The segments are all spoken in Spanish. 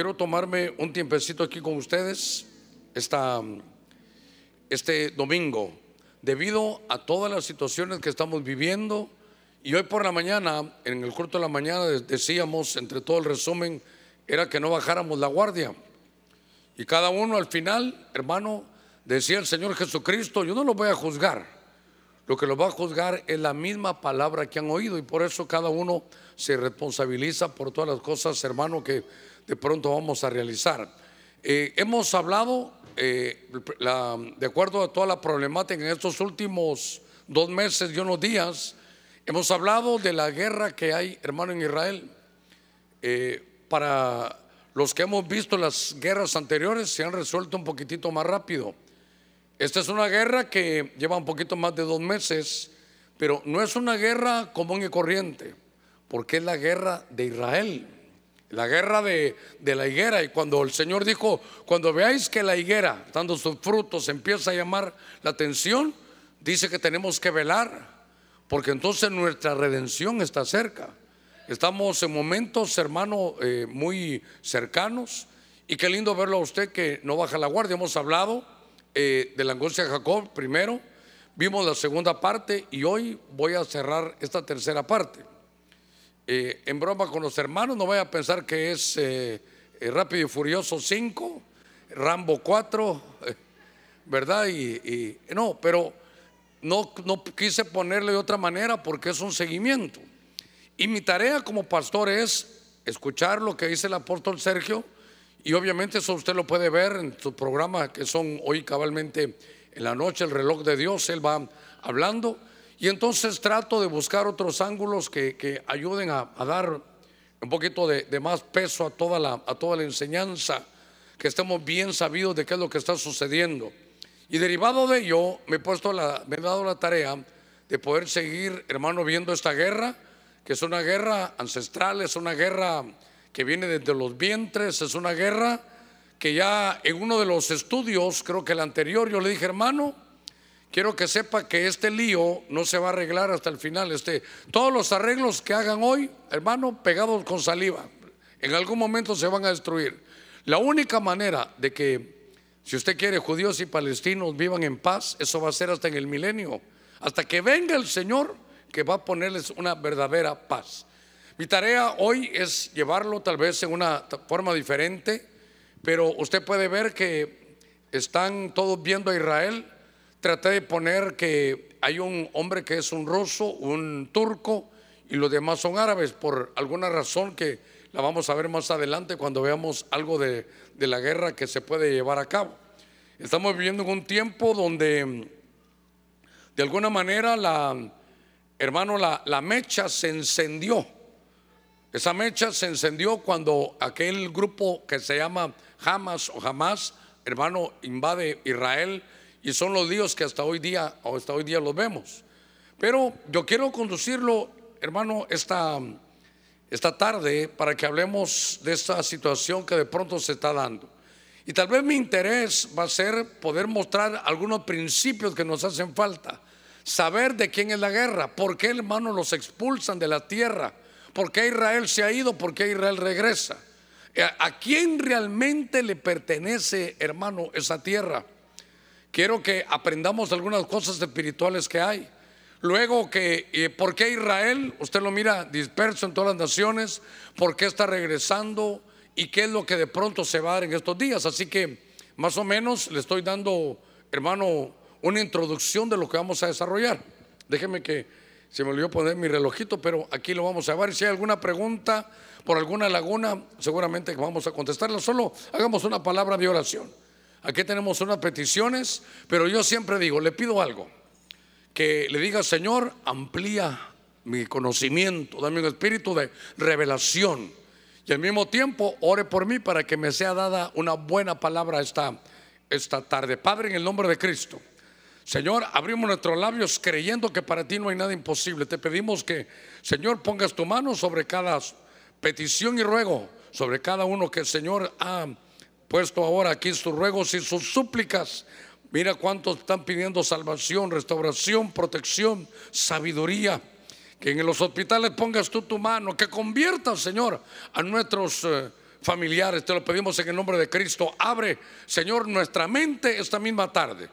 quiero tomarme un tiempecito aquí con ustedes esta, este domingo, debido a todas las situaciones que estamos viviendo. Y hoy por la mañana, en el culto de la mañana, decíamos, entre todo el resumen, era que no bajáramos la guardia. Y cada uno al final, hermano, decía el Señor Jesucristo, yo no lo voy a juzgar. Lo que lo va a juzgar es la misma palabra que han oído y por eso cada uno se responsabiliza por todas las cosas, hermano, que de pronto vamos a realizar. Eh, hemos hablado, eh, de acuerdo a toda la problemática en estos últimos dos meses y unos días, hemos hablado de la guerra que hay, hermano, en Israel. Eh, para los que hemos visto las guerras anteriores, se han resuelto un poquitito más rápido. Esta es una guerra que lleva un poquito más de dos meses, pero no es una guerra común y corriente, porque es la guerra de Israel, la guerra de, la higuera. Y cuando el Señor dijo, cuando veáis que la higuera, dando sus frutos, empieza a llamar la atención, dice que tenemos que velar, porque entonces nuestra redención está cerca. Estamos en momentos, hermano, eh, muy cercanos. Y qué lindo verlo a usted que no baja la guardia. Hemos hablado eh, de la angustia de Jacob primero, vimos la segunda parte y hoy voy a cerrar esta tercera parte. Eh, en broma con los hermanos, no voy a pensar que es eh, Rápido y Furioso 5, Rambo 4, ¿verdad? Y, no, pero no, no quise ponerle de otra manera porque es un seguimiento. Y mi tarea como pastor es escuchar lo que dice el apóstol Sergio y obviamente eso usted lo puede ver en su programa que son hoy cabalmente en la noche, el reloj de Dios, él va hablando. Y entonces trato de buscar otros ángulos que, ayuden a, dar un poquito de, más peso a toda, la, a toda la enseñanza, que estemos bien sabidos de qué es lo que está sucediendo. Y derivado de ello, me he, puesto me he dado la tarea de poder seguir, hermano, viendo esta guerra, que es una guerra ancestral, es una guerra que viene desde los vientres, es una guerra que ya en uno de los estudios, creo que el anterior, yo le dije, hermano, quiero que sepa que este lío no se va a arreglar hasta el final. Este, todos los arreglos que hagan hoy, hermano, pegados con saliva, en algún momento se van a destruir. La única manera de que, si usted quiere, judíos y palestinos vivan en paz, eso va a ser hasta en el milenio, hasta que venga el Señor que va a ponerles una verdadera paz. Mi tarea hoy es llevarlo tal vez en una forma diferente, pero usted puede ver que están todos viendo a Israel. Traté de poner que hay un hombre que es un ruso, un turco y los demás son árabes por alguna razón que la vamos a ver más adelante cuando veamos algo de, la guerra que se puede llevar a cabo. Estamos viviendo en un tiempo donde de alguna manera la, hermano, la, la mecha se encendió esa mecha se encendió cuando aquel grupo que se llama Hamas o Hamas, hermano, invade Israel y son los líos que hasta hoy día hasta hoy día los vemos. Pero yo quiero conducirlo, hermano, esta, esta tarde para que hablemos de esta situación que de pronto se está dando. Y tal vez mi interés va a ser poder mostrar algunos principios que nos hacen falta. Saber de quién es la guerra, por qué hermano los expulsan de la tierra ¿Por qué Israel se ha ido? ¿Por qué Israel regresa? Eh, ¿A quién realmente le pertenece, hermano, esa tierra? Quiero que aprendamos algunas cosas espirituales que hay. Luego que, eh, ¿por qué Israel? Usted lo mira disperso en todas las naciones. ¿Por qué está regresando? ¿Y qué es lo que de pronto se va a dar en estos días? Así que más o menos le estoy dando, hermano, una introducción de lo que vamos a desarrollar. Déjeme que se me olvidó poner mi relojito, pero aquí lo vamos a ver. Si hay alguna pregunta por alguna laguna, seguramente vamos a contestarla. Solo hagamos una palabra de oración. Aquí tenemos unas peticiones, pero yo siempre digo, le pido algo. Que le diga, Señor, amplía mi conocimiento, dame un espíritu de revelación. Y al mismo tiempo, ore por mí para que me sea dada una buena palabra esta, esta tarde. Padre, en el nombre de Cristo. Señor, abrimos nuestros labios creyendo que para ti no hay nada imposible. Te pedimos que, Señor, pongas tu mano sobre cada petición y ruego, sobre cada uno que el Señor ha puesto ahora aquí sus ruegos y sus súplicas. Mira cuántos están pidiendo salvación, restauración, protección, sabiduría. Que en los hospitales pongas tú tu mano, que conviertas, Señor, a nuestros eh, familiares, te lo pedimos en el nombre de Cristo. Abre, Señor, nuestra mente esta misma tarde.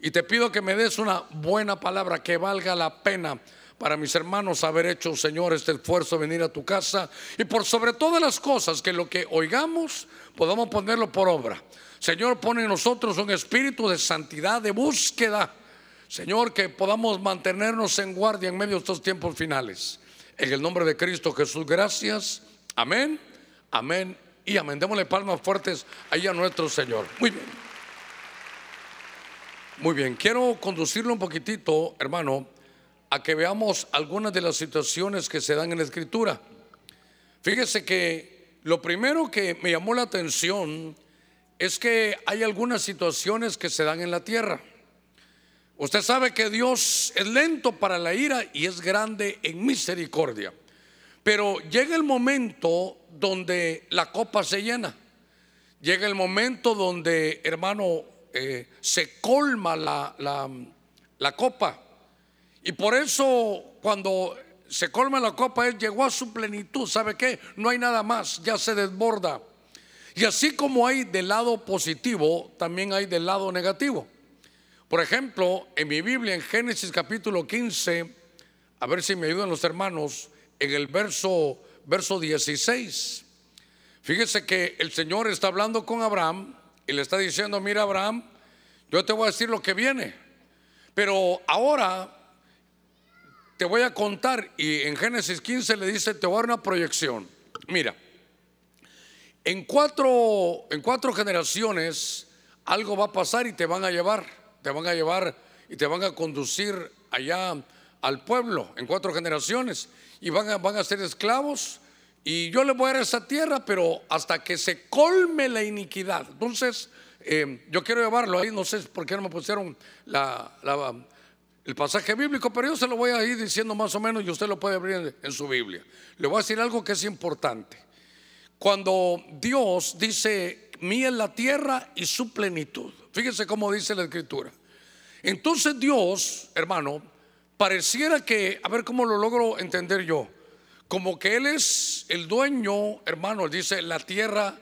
Y te pido que me des una buena palabra que valga la pena para mis hermanos haber hecho, Señor, este esfuerzo, venir a tu casa. Y por sobre todas las cosas, que lo que oigamos podamos ponerlo por obra. Señor, pone en nosotros un espíritu de santidad, de búsqueda. Señor, que podamos mantenernos en guardia en medio de estos tiempos finales. En el nombre de Cristo Jesús, gracias. Amén, amén y amén. Démosle palmas fuertes ahí a nuestro Señor. Muy bien. Muy bien, quiero conducirlo un poquitito, hermano, a que veamos algunas de las situaciones que se dan en la escritura. Fíjese que lo primero que me llamó la atención es que hay algunas situaciones que se dan en la tierra. Usted sabe que Dios es lento para la ira y es grande en misericordia. Pero llega el momento donde la copa se llena. Llega el momento donde, hermano, eh, se colma la, la, la, copa. Y por eso cuando se colma la copa, Él llegó a su plenitud. ¿Sabe qué? No hay nada más, ya se desborda. Y así como hay del lado positivo, también hay del lado negativo. Por ejemplo, en mi Biblia, en Génesis capítulo 15, a ver si me ayudan los hermanos, en el verso, verso 16. Fíjese que el Señor está hablando con Abraham y le está diciendo, mira Abraham, yo te voy a decir lo que viene, pero ahora te voy a contar y en Génesis 15 le dice, te voy a dar una proyección. Mira, en cuatro, en cuatro generaciones algo va a pasar y te van a llevar, te van a llevar y te van a conducir allá al pueblo en cuatro generaciones y van a, van a ser esclavos y yo le voy a dar esa tierra, pero hasta que se colme la iniquidad. Entonces, eh, yo quiero llevarlo ahí, no sé por qué no me pusieron el pasaje bíblico, pero yo se lo voy a ir diciendo más o menos y usted lo puede abrir en su Biblia. Le voy a decir algo que es importante. Cuando Dios dice, mía es la tierra y su plenitud. Fíjese cómo dice la escritura. Entonces Dios, hermano, pareciera que, a ver cómo lo logro entender yo, como que Él es el dueño, hermano, dice la tierra,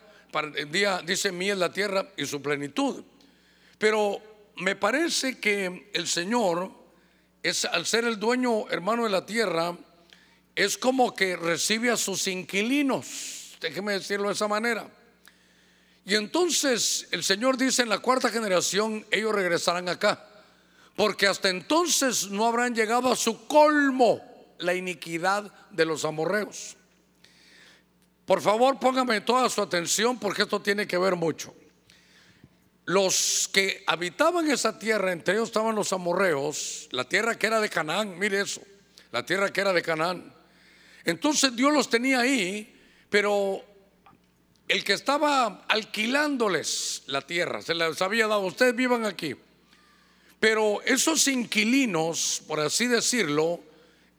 dice mía es la tierra y su plenitud. Pero me parece que el Señor es, al ser el dueño, hermano, de la tierra, es como que recibe a sus inquilinos déjeme decirlo de esa manera. Y entonces el Señor dice en la cuarta generación, ellos regresarán acá, porque hasta entonces no habrán llegado a su colmo la iniquidad de los amorreos. Por favor, póngame toda su atención porque esto tiene que ver mucho. Los que habitaban esa tierra, entre ellos estaban los amorreos, la tierra que era de Canaán, mire eso, la tierra que era de Canaán. Entonces Dios los tenía ahí pero el que estaba alquilándoles la tierra, se les había dado, ustedes vivan aquí. Pero esos inquilinos, por así decirlo,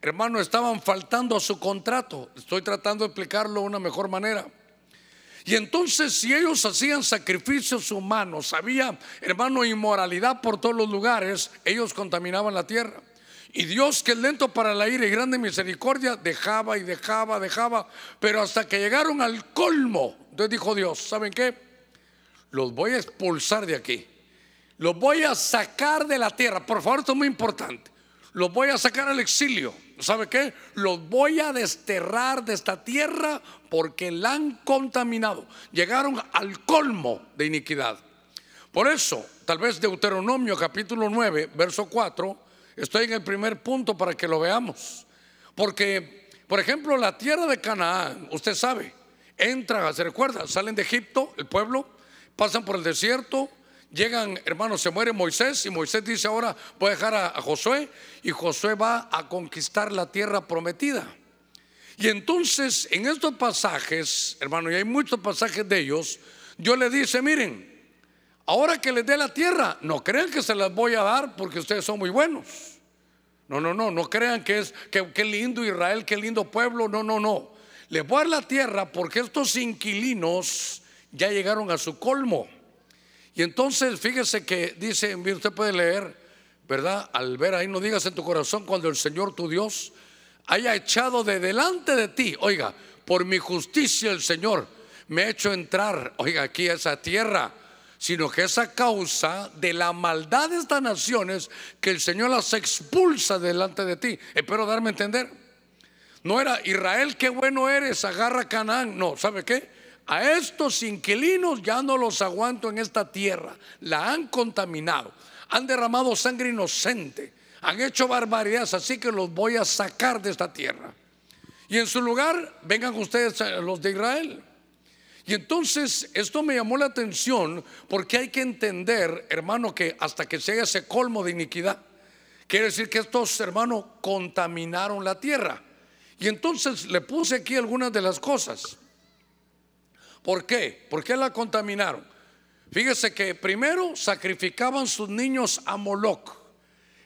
hermano, estaban faltando a su contrato. Estoy tratando de explicarlo de una mejor manera. Y entonces si ellos hacían sacrificios humanos, había, hermano, inmoralidad por todos los lugares, ellos contaminaban la tierra. Y Dios, que es lento para la ira y grande misericordia, dejaba y dejaba, dejaba, pero hasta que llegaron al colmo. Entonces dijo Dios, ¿saben qué? Los voy a expulsar de aquí. Los voy a sacar de la tierra. Por favor, esto es muy importante. Los voy a sacar al exilio. ¿Sabe qué? Los voy a desterrar de esta tierra porque la han contaminado. Llegaron al colmo de iniquidad. Por eso, tal vez Deuteronomio capítulo 9, verso 4 Estoy en el primer punto para que lo veamos. Porque, por ejemplo, la tierra de Canaán, usted sabe, entra, se recuerda, salen de Egipto, el pueblo, pasan por el desierto, llegan, hermanos, se muere Moisés y Moisés dice ahora voy a dejar a, Josué y Josué va a conquistar la tierra prometida. Y entonces en estos pasajes, hermano, y hay muchos pasajes de ellos, Dios le dice, miren, Ahora que les dé la tierra, no crean que se las voy a dar porque ustedes son muy buenos. No, no, no, no crean que es que, qué lindo Israel, qué lindo pueblo. No, no, no. Les voy a dar la tierra porque estos inquilinos ya llegaron a su colmo. Y entonces fíjese que dice, usted puede leer, ¿verdad? Al ver ahí, no digas en tu corazón cuando el Señor tu Dios haya echado de delante de ti, oiga, por mi justicia el Señor me ha hecho entrar, oiga, aquí a esa tierra, sino que es a causa de la maldad de estas naciones que el Señor las expulsa delante de ti. Espero darme a entender. No era Israel, qué bueno eres, agarra Canaán. No, ¿sabe qué? A estos inquilinos ya no los aguanto en esta tierra. La han contaminado. Han derramado sangre inocente. Han hecho barbaridades, así que los voy a sacar de esta tierra. Y en su lugar, vengan ustedes los de Israel. Y entonces esto me llamó la atención porque hay que entender, hermano, que hasta que se ese colmo de iniquidad, quiere decir que estos hermanos contaminaron la tierra. Y entonces le puse aquí algunas de las cosas. ¿Por qué? ¿Por qué la contaminaron? Fíjese que primero sacrificaban sus niños a Moloch.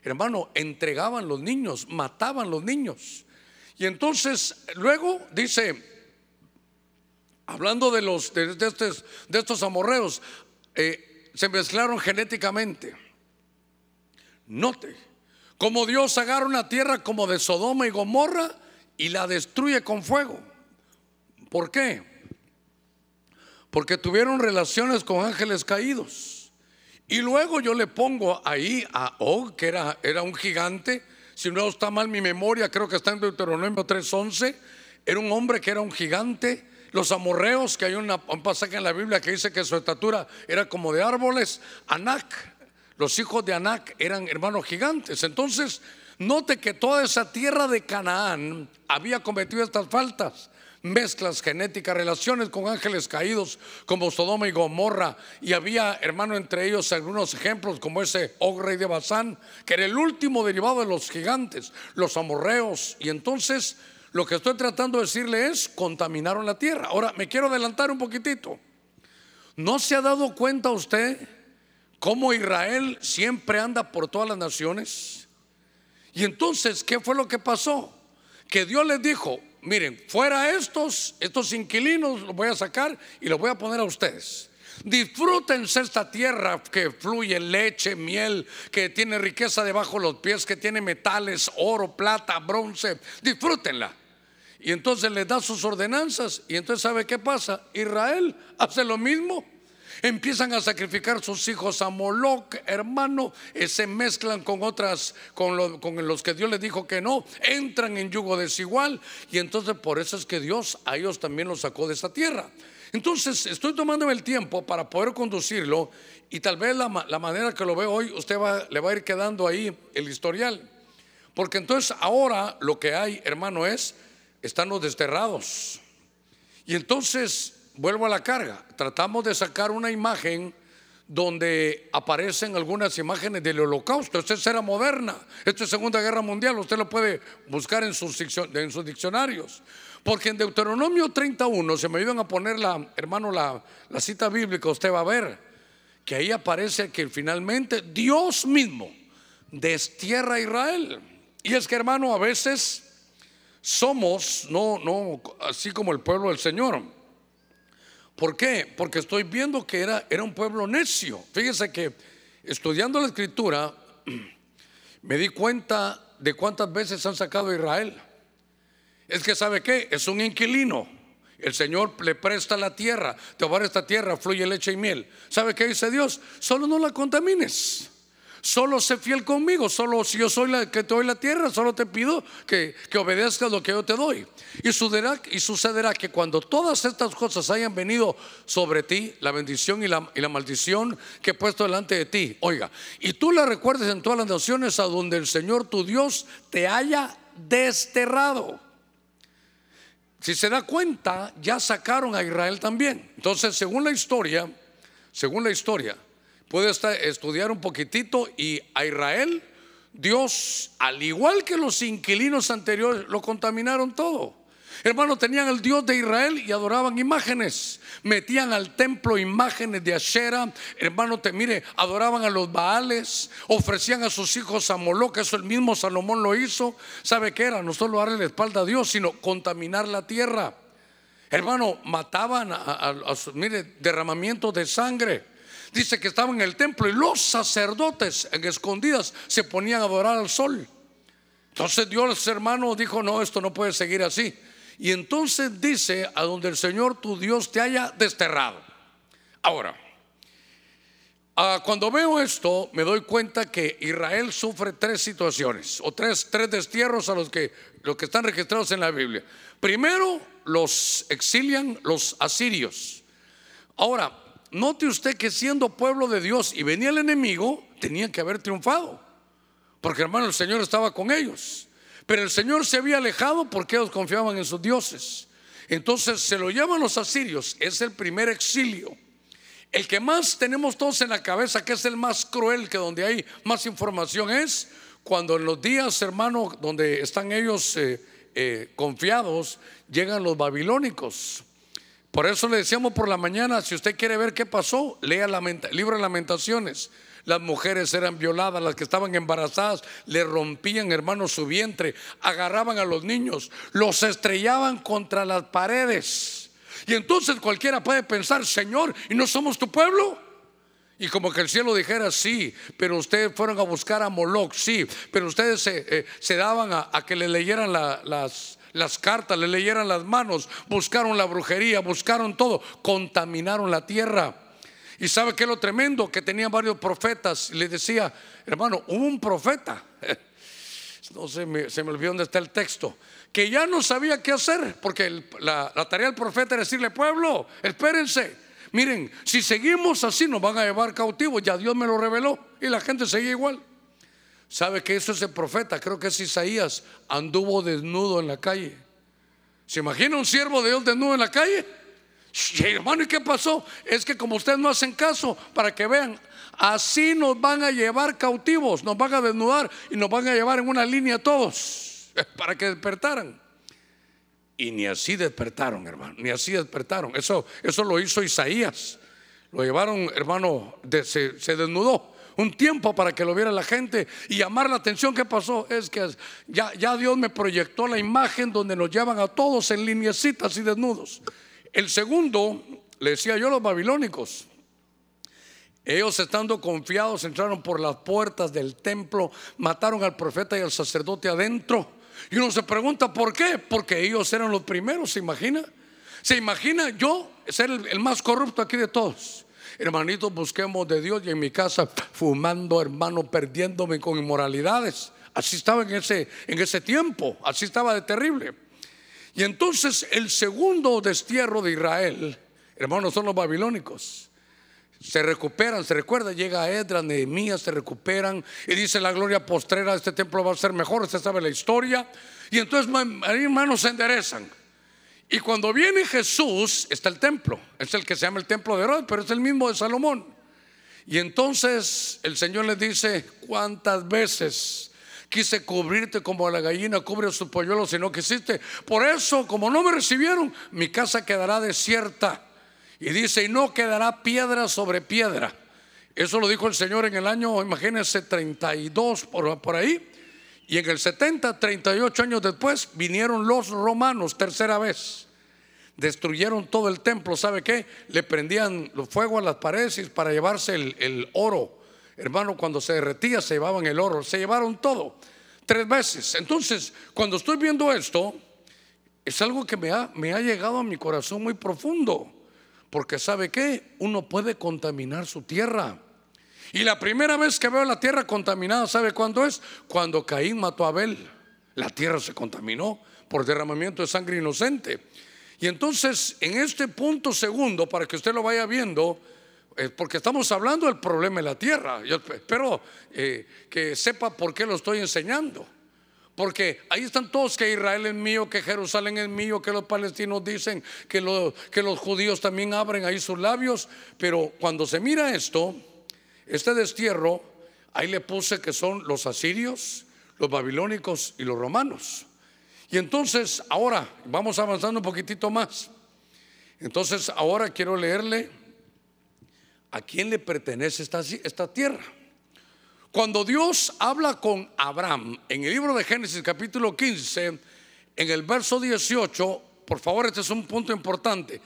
Hermano, entregaban los niños, mataban los niños. Y entonces luego dice, hablando de los de, estos, de estos amorreos, eh, se mezclaron genéticamente. Note, como Dios agarra una tierra como de Sodoma y Gomorra y la destruye con fuego. ¿Por qué? Porque tuvieron relaciones con ángeles caídos. Y luego yo le pongo ahí a Og, que era, era un gigante, si no está mal mi memoria, creo que está en Deuteronomio 3:11, era un hombre que era un gigante. Los amorreos, que hay un pasaje en la Biblia que dice que su estatura era como de árboles. Anac, los hijos de Anac eran hermanos gigantes. Entonces, note que toda esa tierra de Canaán había cometido estas faltas mezclas genéticas, relaciones con ángeles caídos como Sodoma y Gomorra. Y había, hermano, entre ellos algunos ejemplos como ese Og rey de Basán, que era el último derivado de los gigantes, los amorreos. Y entonces lo que estoy tratando de decirle es, contaminaron la tierra. Ahora, me quiero adelantar un poquitito. ¿No se ha dado cuenta usted cómo Israel siempre anda por todas las naciones? Y entonces, ¿qué fue lo que pasó? Que Dios les dijo, miren, fuera estos, estos inquilinos los voy a sacar y los voy a poner a ustedes. Disfrútense esta tierra que fluye leche, miel, que tiene riqueza debajo de los pies, que tiene metales, oro, plata, bronce. Disfrútenla. Y entonces les da sus ordenanzas. Y entonces, ¿sabe qué pasa? Israel hace lo mismo. Empiezan a sacrificar sus hijos a Moloch, hermano, eh, se mezclan con otras, con, los que Dios les dijo que no, entran en yugo desigual y entonces por eso es que Dios a ellos también los sacó de esa tierra. Entonces estoy tomando el tiempo para poder conducirlo y tal vez la, manera que lo veo hoy usted va, le va a ir quedando ahí el historial. Porque entonces ahora lo que hay, hermano, es, están los desterrados. Y entonces vuelvo a la carga. Tratamos de sacar una imagen donde aparecen algunas imágenes del holocausto. Esta es era moderna, esto es Segunda Guerra Mundial, usted lo puede buscar en sus, en sus diccionarios. Porque en Deuteronomio 31, se me ayudan a poner, la, hermano, la, la cita bíblica, usted va a ver que ahí aparece que finalmente Dios mismo destierra a Israel. Y es que, hermano, a veces somos, no, no, así como el pueblo del Señor ¿Por qué? Porque estoy viendo que era, era un pueblo necio. Fíjese que estudiando la escritura me di cuenta de cuántas veces han sacado a Israel. Es que sabe qué, es un inquilino. El Señor le presta la tierra, te va a dar esta tierra, fluye leche y miel. ¿Sabe qué dice Dios? Solo no la contamines. Solo sé fiel conmigo, solo si yo soy la que te doy la tierra, solo te pido que, que obedezcas lo que yo te doy. Y sucederá, y sucederá que cuando todas estas cosas hayan venido sobre ti, la bendición y la, y la maldición que he puesto delante de ti, oiga, y tú la recuerdes en todas las naciones a donde el Señor tu Dios te haya desterrado. Si se da cuenta, ya sacaron a Israel también. Entonces, según la historia, según la historia, puede estudiar un poquitito y a Israel, Dios, al igual que los inquilinos anteriores, lo contaminaron todo. Hermano, tenían el Dios de Israel y adoraban imágenes. Metían al templo imágenes de Asherah. Hermano, te mire, adoraban a los Baales. Ofrecían a sus hijos a Moloch. Eso el mismo Salomón lo hizo. ¿Sabe qué era? No solo darle la espalda a Dios, sino contaminar la tierra. Hermano, mataban a, a mire, derramamiento de sangre dice que estaban en el templo y los sacerdotes en escondidas se ponían a adorar al sol. Entonces Dios hermano dijo, no, esto no puede seguir así. Y entonces dice a donde el Señor tu Dios te haya desterrado. Ahora, ah, cuando veo esto, me doy cuenta que Israel sufre tres situaciones o tres, tres destierros a los que, los que están registrados en la Biblia. Primero, los exilian los asirios. Ahora, note usted que siendo pueblo de Dios y venía el enemigo, tenían que haber triunfado. Porque hermano, el Señor estaba con ellos. Pero el Señor se había alejado porque ellos confiaban en sus dioses. Entonces se lo llaman los asirios. Es el primer exilio. El que más tenemos todos en la cabeza, que es el más cruel, que donde hay más información, es cuando en los días, hermano, donde están ellos eh, eh, confiados, llegan los babilónicos. Por eso le decíamos por la mañana, si usted quiere ver qué pasó, lea el libro de lamentaciones. Las mujeres eran violadas, las que estaban embarazadas le rompían, hermanos, su vientre, agarraban a los niños, los estrellaban contra las paredes. Y entonces cualquiera puede pensar, Señor, ¿y no somos tu pueblo? Y como que el cielo dijera, sí, pero ustedes fueron a buscar a Moloch, sí, pero ustedes se, eh, daban a, que le leyeran las, las cartas, le leyeran las manos, buscaron la brujería, buscaron todo, contaminaron la tierra. Y sabe que lo tremendo que tenían varios profetas. Le decía, hermano, hubo un profeta. No se me, se me olvidó dónde está el texto. Que ya no sabía qué hacer. Porque la, la tarea del profeta era decirle, pueblo, espérense. Miren, si seguimos así nos van a llevar cautivos. Ya Dios me lo reveló. Y la gente seguía igual. ¿Sabe que eso es el profeta? Creo que es Isaías. Anduvo desnudo en la calle. ¿Se imagina un siervo de Dios desnudo en la calle? hermano, ¿y qué pasó? Es que como ustedes no hacen caso, para que vean, así nos van a llevar cautivos, nos van a desnudar y nos van a llevar en una línea todos, para que despertaran. Y ni así despertaron, hermano, ni así despertaron. Eso, eso lo hizo Isaías. Lo llevaron, hermano, se, se desnudó un tiempo para que lo viera la gente y llamar la atención. ¿Qué pasó? Es que ya, Dios me proyectó la imagen donde nos llevan a todos en lineecitas y desnudos. El segundo, le decía yo, los babilónicos. Ellos estando confiados entraron por las puertas del templo, mataron al profeta y al sacerdote adentro. Y uno se pregunta, ¿por qué? Porque ellos eran los primeros, ¿se imagina? ¿Se imagina yo ser el, más corrupto aquí de todos? Hermanitos, busquemos de Dios y en mi casa fumando, hermano, perdiéndome con inmoralidades. Así estaba en ese, en ese tiempo, así estaba de terrible. Y entonces el segundo destierro de Israel, hermanos, son los babilónicos. Se recuperan, se recuerda, llega Edra, Nehemías, se recuperan y dice la gloria postrera de este templo va a ser mejor, usted sabe la historia. Y entonces, hermanos, se enderezan. Y cuando viene Jesús, está el templo, es el que se llama el templo de Herodes, pero es el mismo de Salomón. Y entonces el Señor les dice, ¿cuántas veces quise cubrirte como la gallina cubre su polluelo si no quisiste. Por eso, como no me recibieron, mi casa quedará desierta. Y dice, y no quedará piedra sobre piedra. Eso lo dijo el Señor en el año, imagínense, 32 por, por ahí. Y en el 70, 38 años después, vinieron los romanos, tercera vez. Destruyeron todo el templo, ¿sabe qué? Le prendían fuego a las paredes para llevarse el, oro Hermano, cuando se derretía se llevaban el oro, se llevaron todo, tres veces. Entonces, cuando estoy viendo esto, es algo que me ha, me ha llegado a mi corazón muy profundo, porque sabe que uno puede contaminar su tierra. Y la primera vez que veo la tierra contaminada, ¿sabe cuándo es? Cuando Caín mató a Abel. La tierra se contaminó por derramamiento de sangre inocente. Y entonces, en este punto segundo, para que usted lo vaya viendo, eh, porque estamos hablando del problema de la tierra. Yo espero eh, que sepa por qué lo estoy enseñando. Porque ahí están todos que Israel es mío, que Jerusalén es mío, que los palestinos dicen, que, que los judíos también abren ahí sus labios. Pero cuando se mira esto, este destierro, ahí le puse que son los asirios, los babilónicos y los romanos. Y entonces, ahora, vamos avanzando un poquitito más. Entonces, ahora quiero leerle ¿a quién le pertenece esta, esta tierra? Cuando Dios habla con Abraham en el libro de Génesis capítulo 15, en el verso 18, por favor, este es un punto importante.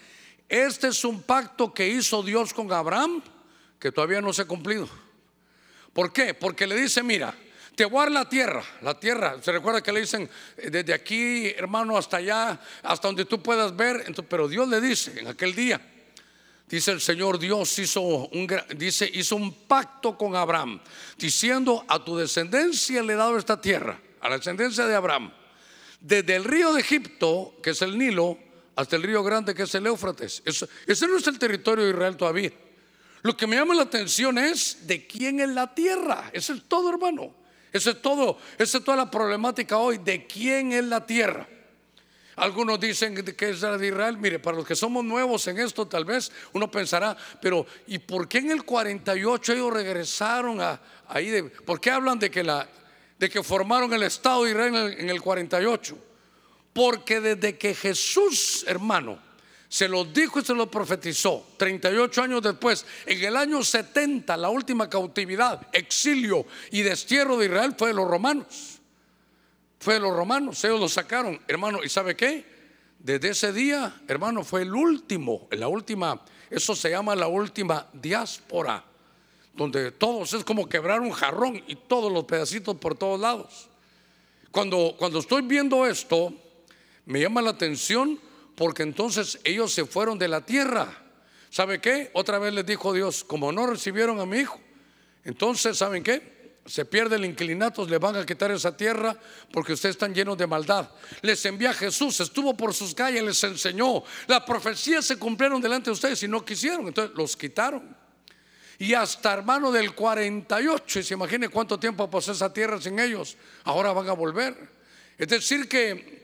Este es un pacto que hizo Dios con Abraham que todavía no se ha cumplido. ¿Por qué? Porque le dice, mira, te voy a dar la tierra, la tierra. Se recuerda que le dicen eh, desde aquí, hermano, hasta allá, hasta donde tú puedas ver. pero Dios le dice en aquel día, dice el Señor Dios hizo un, dice, hizo un pacto con Abraham, diciendo a tu descendencia le he dado esta tierra, a la descendencia de Abraham, desde el río de Egipto, que es el Nilo, hasta el río grande, que es el Éufrates. ese no es el territorio de Israel todavía. Lo que me llama la atención es de quién es la tierra. Eso es todo, hermano. Eso es todo. Esa es toda la problemática hoy. ¿De quién es la tierra? Algunos dicen que es la de Israel. Mire, para los que somos nuevos en esto, tal vez uno pensará, pero ¿y por qué en el 48 ellos regresaron a ahí? ¿Por qué hablan de que, formaron el Estado de Israel en el, en el 48? Porque desde que Jesús, hermano, se lo dijo y se lo profetizó. 38 años después, en el año 70, la última cautividad, exilio y destierro de Israel fue de los romanos. Fue de los romanos, ellos lo sacaron, hermano. ¿Y sabe qué? Desde ese día, hermano, fue el último, la última, eso se llama la última diáspora, donde todos es como quebrar un jarrón y todos los pedacitos por todos lados. Cuando, cuando estoy viendo esto, me llama la atención porque entonces ellos se fueron de la tierra. ¿Sabe qué? Otra vez les dijo Dios, como no recibieron a mi hijo, entonces, ¿saben qué? Se pierde el inclinato, le van a quitar esa tierra porque ustedes están llenos de maldad. Les envía Jesús, estuvo por sus calles, les enseñó. Las profecías se cumplieron delante de ustedes y no quisieron, entonces los quitaron. Y hasta hermano del 48, y se imagine cuánto tiempo pasó esa tierra sin ellos, ahora van a volver. Es decir, que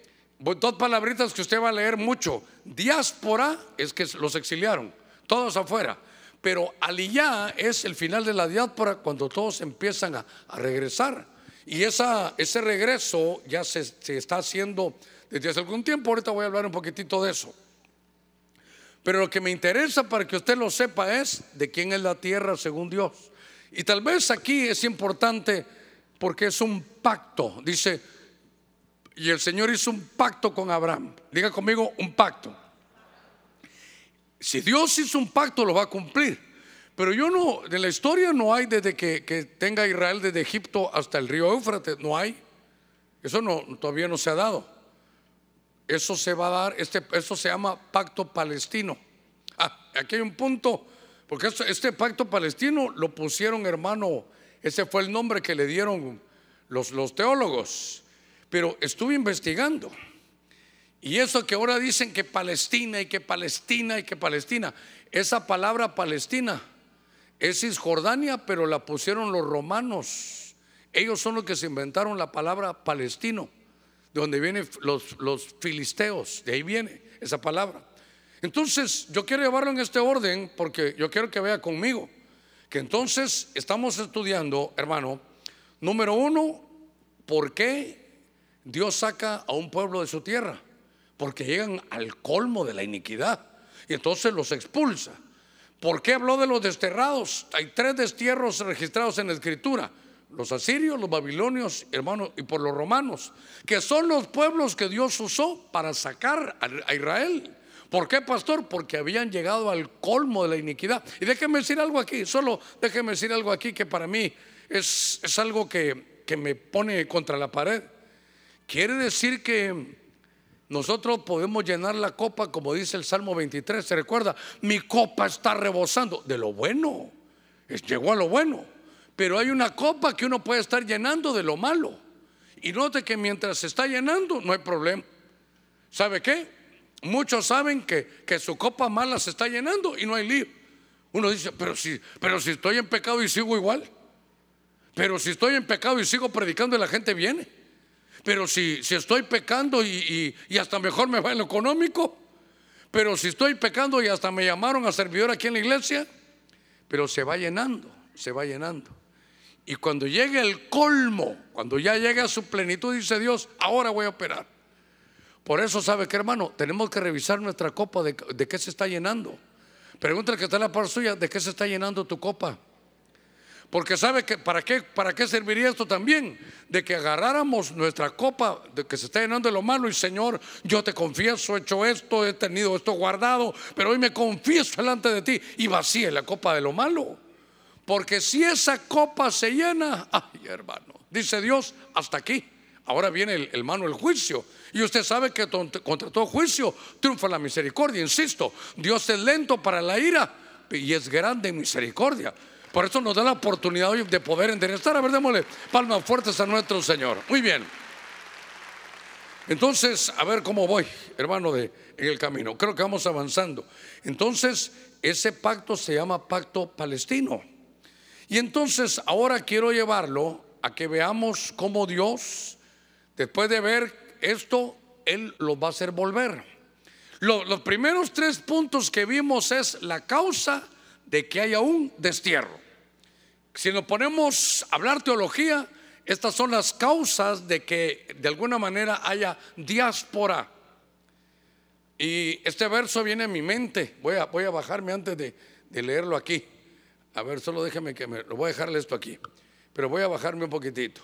dos palabritas que usted va a leer mucho. Diáspora es que los exiliaron, todos afuera. Pero aliyá es el final de la diáspora cuando todos empiezan a, regresar. Y ese regreso ya se, se, está haciendo desde hace algún tiempo. Ahorita voy a hablar un poquitito de eso. Pero lo que me interesa para que usted lo sepa es de quién es la tierra según Dios. Y tal vez aquí es importante porque es un pacto. Dice, y el Señor hizo un pacto con Abraham. Diga conmigo, un pacto. Si Dios hizo un pacto, lo va a cumplir. Pero yo no, en la historia no hay desde que, tenga Israel desde Egipto hasta el río Éufrates, no hay. Eso no, todavía no se ha dado. Eso se va a dar, este, eso se llama pacto palestino. Ah, aquí hay un punto, porque este pacto palestino lo pusieron, hermano, ese fue el nombre que le dieron los, los teólogos. Pero estuve investigando. Y eso que ahora dicen que Palestina y que Palestina y que Palestina, esa palabra Palestina es Cisjordania, pero la pusieron los romanos. Ellos son los que se inventaron la palabra palestino, de donde vienen los, los filisteos, de ahí viene esa palabra. Entonces, yo quiero llevarlo en este orden porque yo quiero que vea conmigo que entonces estamos estudiando, hermano, número uno, ¿por qué Dios saca a un pueblo de su tierra porque llegan al colmo de la iniquidad y entonces los expulsa. ¿Por qué habló de los desterrados? Hay tres destierros registrados en la escritura. Los asirios, los babilonios, hermanos, y por los romanos, que son los pueblos que Dios usó para sacar a Israel. ¿Por qué, pastor? Porque habían llegado al colmo de la iniquidad. Y déjeme decir algo aquí, solo déjeme decir algo aquí que para mí es, es algo que, que me pone contra la pared. Quiere decir que nosotros podemos llenar la copa, como dice el Salmo 23. ¿Se recuerda? Mi copa está rebosando de lo bueno. Llegó a lo bueno. Pero hay una copa que uno puede estar llenando de lo malo. Y note que mientras se está llenando, no hay problema. ¿Sabe qué? Muchos saben que, que su copa mala se está llenando y no hay lío. Uno dice, pero si, pero si estoy en pecado y sigo igual. Pero si estoy en pecado y sigo predicando y la gente viene. Pero si, si estoy pecando y, hasta mejor me va en lo económico, pero si estoy pecando y hasta me llamaron a servidor aquí en la iglesia, pero se va llenando, se va llenando. Y cuando llegue el colmo, cuando ya llegue a su plenitud, dice Dios, ahora voy a operar. Por eso, ¿sabe qué, hermano? Tenemos que revisar nuestra copa de, de qué se está llenando. Pregúntale que está en la par suya, ¿de qué se está llenando tu copa? Porque sabe que para qué, para qué serviría esto también, de que agarráramos nuestra copa de que se está llenando de lo malo y Señor, yo te confieso, he hecho esto, he tenido esto guardado, pero hoy me confieso delante de ti y vacíe la copa de lo malo. Porque si esa copa se llena, ay hermano, dice Dios, hasta aquí. Ahora viene el, el mano del juicio. Y usted sabe que contra todo juicio triunfa la misericordia. Insisto, Dios es lento para la ira y es grande en misericordia. Por eso nos da la oportunidad hoy de poder enderezar. A ver, démosle palmas fuertes a nuestro Señor. Muy bien. Entonces, a ver cómo voy, hermano, de, en el camino. Creo que vamos avanzando. Entonces, ese pacto se llama pacto palestino. Y entonces, ahora quiero llevarlo a que veamos cómo Dios, después de ver esto, Él lo va a hacer volver. los primeros tres puntos que vimos es la causa de que haya un destierro. Si nos ponemos a hablar teología, estas son las causas de que de alguna manera haya diáspora. Y este verso viene en mi mente. Voy a, voy a bajarme antes de, leerlo aquí. A ver, solo déjeme que me lo voy a dejarle esto aquí. Pero voy a bajarme un poquitito.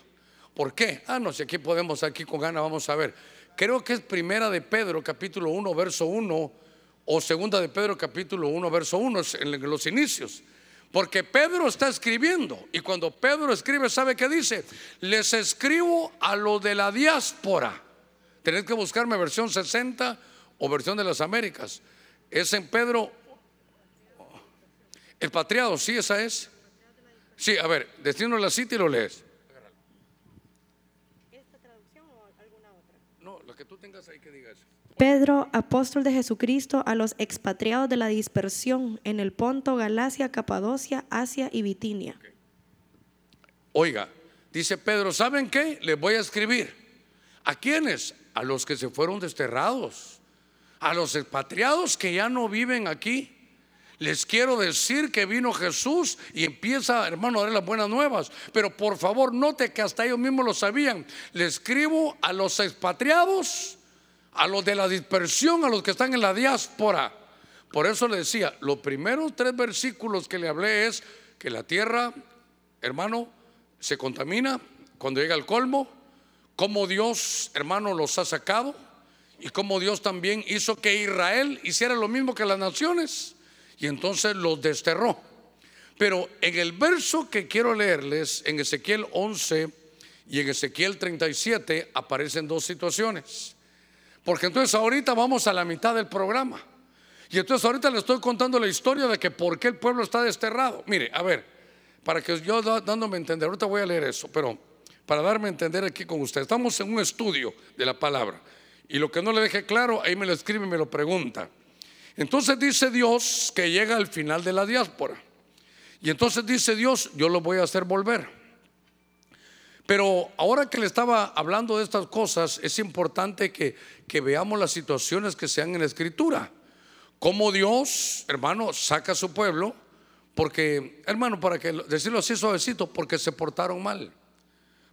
¿Por qué? Ah, no, si aquí podemos, aquí con gana vamos a ver. Creo que es primera de Pedro, capítulo 1, verso 1, o segunda de Pedro, capítulo 1, verso 1, en los inicios. Porque Pedro está escribiendo y cuando Pedro escribe, ¿sabe qué dice? Les escribo a lo de la diáspora. Tenés que buscarme versión 60 o versión de las Américas. Es en Pedro, el patriado, sí, esa es. Sí, a ver, destino la cita y lo lees. ¿Esta traducción o alguna otra? No, la que tú tengas ahí que diga eso. Pedro, apóstol de Jesucristo, a los expatriados de la dispersión en el Ponto, Galacia, Capadocia, Asia y Bitinia. Oiga, dice Pedro, ¿saben qué? Les voy a escribir. ¿A quiénes? A los que se fueron desterrados, a los expatriados que ya no viven aquí. Les quiero decir que vino Jesús y empieza, hermano, a dar las buenas nuevas. Pero por favor, note que hasta ellos mismos lo sabían. Le escribo a los expatriados a los de la dispersión, a los que están en la diáspora. Por eso le decía, los primeros tres versículos que le hablé es que la tierra, hermano, se contamina cuando llega al colmo, cómo Dios, hermano, los ha sacado y cómo Dios también hizo que Israel hiciera lo mismo que las naciones y entonces los desterró. Pero en el verso que quiero leerles, en Ezequiel 11 y en Ezequiel 37, aparecen dos situaciones. Porque entonces ahorita vamos a la mitad del programa. Y entonces ahorita le estoy contando la historia de que por qué el pueblo está desterrado. Mire, a ver, para que yo dándome a entender, ahorita voy a leer eso, pero para darme a entender aquí con usted, estamos en un estudio de la palabra. Y lo que no le deje claro, ahí me lo escribe y me lo pregunta. Entonces dice Dios que llega al final de la diáspora. Y entonces dice Dios, yo lo voy a hacer volver. Pero ahora que le estaba hablando de estas cosas, es importante que, veamos las situaciones que se dan en la escritura. Cómo Dios, hermano, saca a su pueblo, porque, hermano, para que decirlo así suavecito, porque se portaron mal,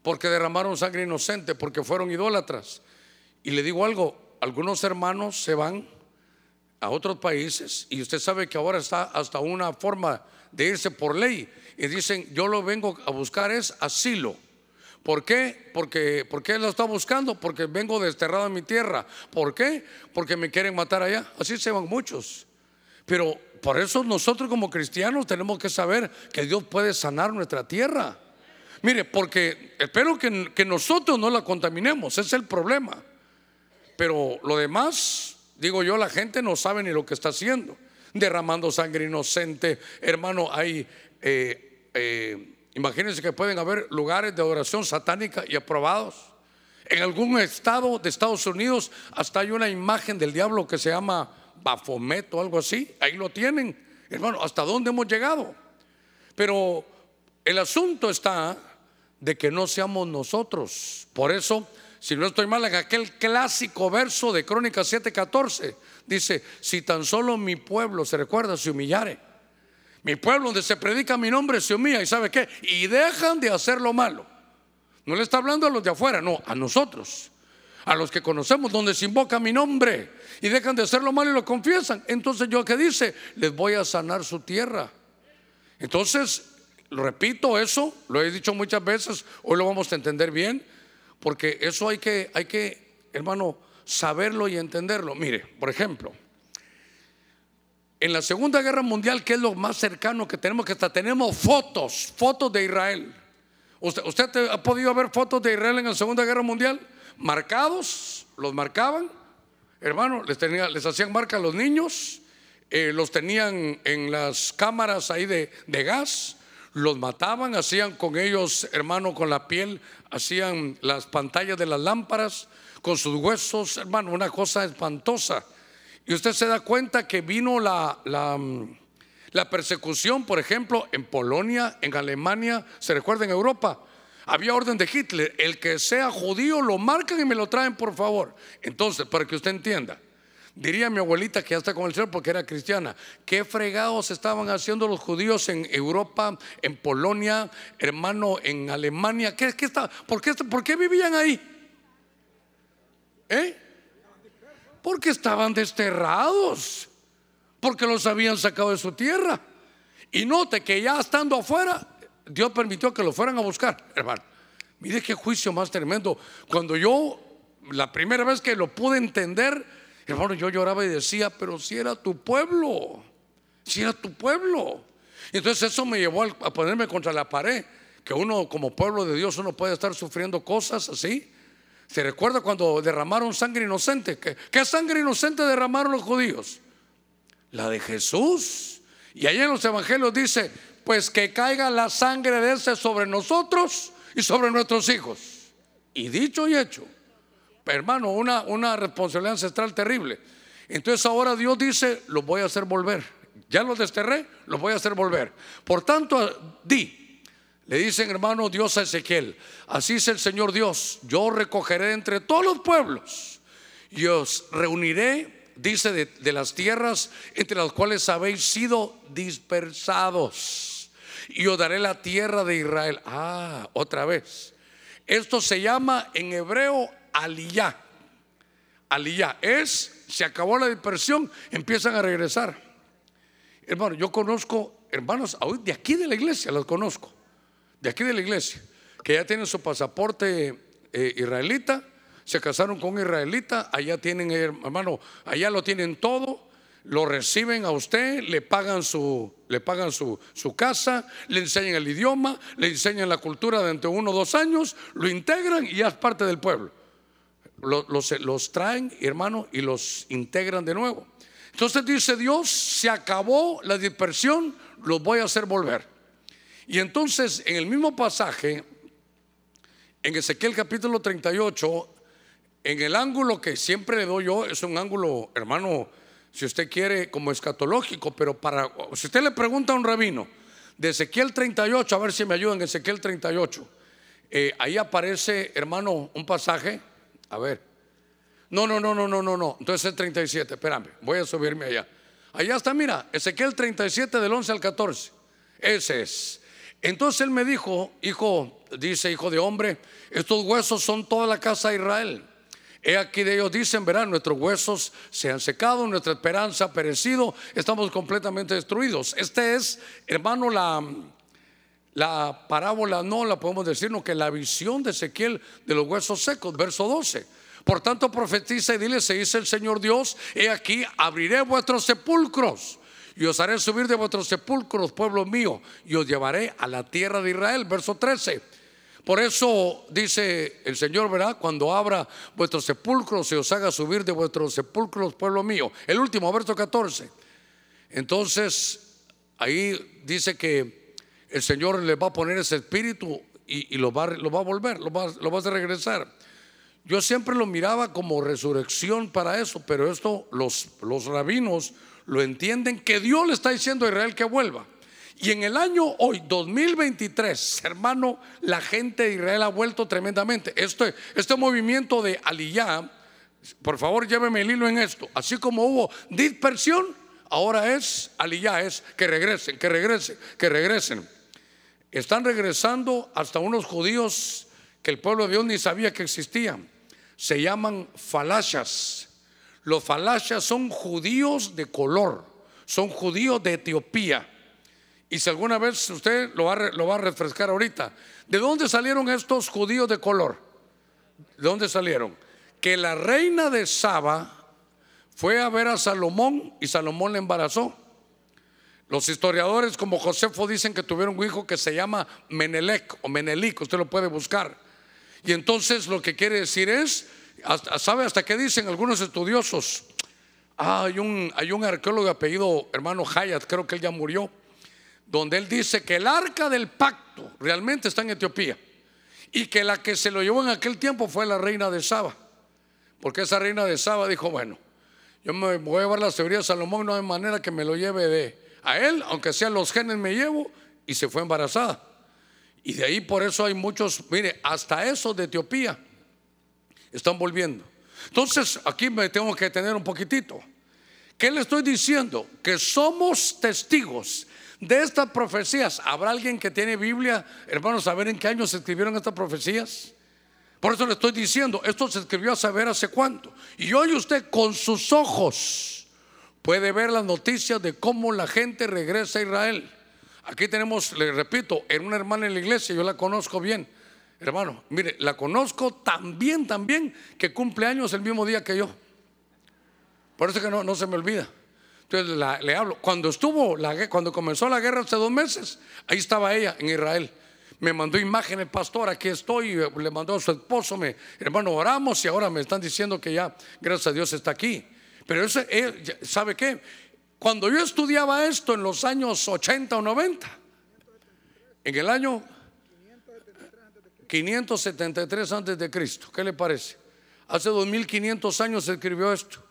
porque derramaron sangre inocente, porque fueron idólatras. Y le digo algo, algunos hermanos se van a otros países y usted sabe que ahora está hasta una forma de irse por ley y dicen, yo lo vengo a buscar es asilo. ¿Por qué? Porque, porque Él lo está buscando, porque vengo desterrado en mi tierra. ¿Por qué? Porque me quieren matar allá. Así se van muchos. Pero por eso nosotros como cristianos tenemos que saber que Dios puede sanar nuestra tierra. Mire, porque espero que, que nosotros no la contaminemos, ese es el problema. Pero lo demás, digo yo, la gente no sabe ni lo que está haciendo. Derramando sangre inocente, hermano, hay... Eh, eh, Imagínense que pueden haber lugares de adoración satánica y aprobados. En algún estado de Estados Unidos hasta hay una imagen del diablo que se llama Bafomet o algo así. Ahí lo tienen. Hermano, ¿hasta dónde hemos llegado? Pero el asunto está de que no seamos nosotros. Por eso, si no estoy mal, en aquel clásico verso de Crónicas 7:14 dice, si tan solo mi pueblo se recuerda, se humillare mi pueblo donde se predica mi nombre se humilla y sabe qué, y dejan de hacer lo malo. No le está hablando a los de afuera, no, a nosotros, a los que conocemos, donde se invoca mi nombre y dejan de hacer lo malo y lo confiesan. Entonces yo que dice, les voy a sanar su tierra. Entonces, repito, eso lo he dicho muchas veces, hoy lo vamos a entender bien, porque eso hay que, hay que, hermano, saberlo y entenderlo. Mire, por ejemplo, en la Segunda Guerra Mundial, que es lo más cercano que tenemos, que hasta tenemos fotos, fotos de Israel. ¿Usted, ¿Usted ha podido ver fotos de Israel en la Segunda Guerra Mundial? Marcados, los marcaban, hermano, les, les hacían marca a los niños, eh, los tenían en las cámaras ahí de gas, los mataban, hacían con ellos, hermano, con la piel, hacían las pantallas de las lámparas, con sus huesos, hermano, una cosa espantosa. Y usted se da cuenta que vino la, la, la persecución, por ejemplo, en Polonia, en Alemania, se recuerda en Europa. Había orden de Hitler, el que sea judío lo marcan y me lo traen, por favor. Entonces, para que usted entienda, Diría mi abuelita que ya está con el Señor porque era cristiana. ¿Qué fregados estaban haciendo los judíos en Europa, en Polonia, hermano, en Alemania? ¿Qué, qué está, por, qué, ¿Por qué vivían ahí? ¿Eh? Porque estaban desterrados, porque los habían sacado de su tierra. Y note que ya estando afuera, Dios permitió que lo fueran a buscar, hermano. Mire qué juicio más tremendo. Cuando yo, la primera vez que lo pude entender, Hermano, yo lloraba y decía, pero si era tu pueblo, si era tu pueblo. Entonces eso me llevó a ponerme contra la pared, que uno como pueblo de Dios, uno puede estar sufriendo cosas así. ¿Se recuerda cuando derramaron sangre inocente? ¿Qué, ¿Qué, sangre inocente derramaron los judíos? La de Jesús. Y allá en los evangelios dice, pues que caiga la sangre de ese sobre nosotros y sobre nuestros hijos. Y dicho y hecho hermano, una, una responsabilidad ancestral terrible. Entonces ahora Dios dice, los voy a hacer volver. Ya los desterré, los voy a hacer volver. Por tanto, di, le dicen hermano Dios a Ezequiel, así es el Señor Dios, yo recogeré entre todos los pueblos y os reuniré, dice, de, las tierras entre las cuales habéis sido dispersados. Y os daré la tierra de Israel. Ah, otra vez. Esto se llama en hebreo aliyah. Aliyah es, se acabó la dispersión, empiezan a regresar. Hermano, yo conozco hermanos de aquí de la iglesia, los conozco, de aquí de la iglesia, que ya tienen su pasaporte eh, israelita, se casaron con israelita, allá tienen, hermano, allá lo tienen todo, lo reciben a usted, le pagan su, le pagan su, su, casa, le enseñan el idioma, le enseñan la cultura de uno o dos años, lo integran y ya es parte del pueblo los, traen, hermano, y los integran de nuevo. Entonces dice Dios, se acabó la dispersión, los voy a hacer volver. Y entonces en el mismo pasaje, en Ezequiel capítulo 38, en el ángulo que siempre le doy yo, es un ángulo, hermano, si usted quiere, como escatológico, pero para, si usted le pregunta a un rabino, de Ezequiel 38, a ver si me ayudan, Ezequiel 38, eh, ahí aparece, hermano, un pasaje a ver. No, no, no, no, no, no, no. Entonces el 37, espérame, voy a subirme allá. Allá está, mira, Ezequiel 37 del 11 al 14. Ese es. Entonces él me dijo, hijo, dice hijo de hombre, estos huesos son toda la casa de Israel. He aquí de ellos dicen, verán, nuestros huesos se han secado, nuestra esperanza ha perecido, estamos completamente destruidos. Este es, hermano, la, la parábola no la podemos decir, no que la visión de Ezequiel de los huesos secos, verso 12. Por tanto, profetiza y dile, se dice el Señor Dios, he aquí, abriré vuestros sepulcros y os haré subir de vuestros sepulcros, pueblo mío, y os llevaré a la tierra de Israel, verso 13. Por eso dice el Señor, ¿verdad? Cuando abra vuestros sepulcros y os haga subir de vuestros sepulcros, pueblo mío. El último, verso 14. Entonces, ahí dice que el Señor le va a poner ese espíritu y, lo, va, lo, va, a volver, lo va a regresar. Yo siempre lo miraba como resurrección para eso, pero esto los, los rabinos lo entienden que Dios le está diciendo a Israel que vuelva. Y en el año hoy, 2023, hermano, la gente de Israel ha vuelto tremendamente. Este, este movimiento de Aliyah, por favor lléveme el hilo en esto. Así como hubo dispersión, ahora es Aliyah, es que regresen, que regresen, que regresen. Están regresando hasta unos judíos que el pueblo de Dios ni sabía que existían. Se llaman falashas. Los falashas son judíos de color, son judíos de Etiopía. Y si alguna vez usted lo va, a refrescar ahorita, ¿de dónde salieron estos judíos de color? ¿De dónde salieron? Que la reina de Saba fue a ver a Salomón y Salomón le embarazó. Los historiadores como Josefo dicen que tuvieron un hijo que se llama Menelec o Menelik, usted lo puede buscar. Y entonces lo que quiere decir es, ¿sabe hasta qué dicen algunos estudiosos? Ah, hay, un, hay un arqueólogo apellido hermano Hayat, creo que él ya murió, donde él dice que el arca del pacto realmente está en Etiopía y que la que se lo llevó en aquel tiempo fue la reina de Saba, porque esa reina de Saba dijo, bueno, yo me voy a llevar la teoría de Salomón, no hay manera que me lo lleve de a él, aunque sean los genes me llevo, y se fue embarazada. Y de ahí por eso hay muchos, mire, hasta eso de Etiopía están volviendo. Entonces, aquí me tengo que tener un poquitito. ¿Qué le estoy diciendo? Que somos testigos de estas profecías. ¿Habrá alguien que tiene Biblia, hermanos, saber en qué año se escribieron estas profecías? Por eso le estoy diciendo, esto se escribió a saber hace cuánto. Y hoy usted con sus ojos puede ver las noticias de cómo la gente regresa a Israel. Aquí tenemos, le repito, en una hermana en la iglesia, yo la conozco bien. Hermano, mire, la conozco tan bien, tan bien, que cumple años el mismo día que yo. Por eso que no, no se me olvida. Entonces le hablo. Cuando estuvo, la, cuando comenzó la guerra hace dos meses, ahí estaba ella en Israel. Me mandó imágenes, pastor, aquí estoy. Le mandó a su esposo, me, hermano, oramos y ahora me están diciendo que ya, gracias a Dios, está aquí. Pero ese, ¿sabe qué? Cuando yo estudiaba esto en los años 80 o 90, en el año 573 antes de Cristo, ¿qué le parece? Hace 2500 años se escribió esto.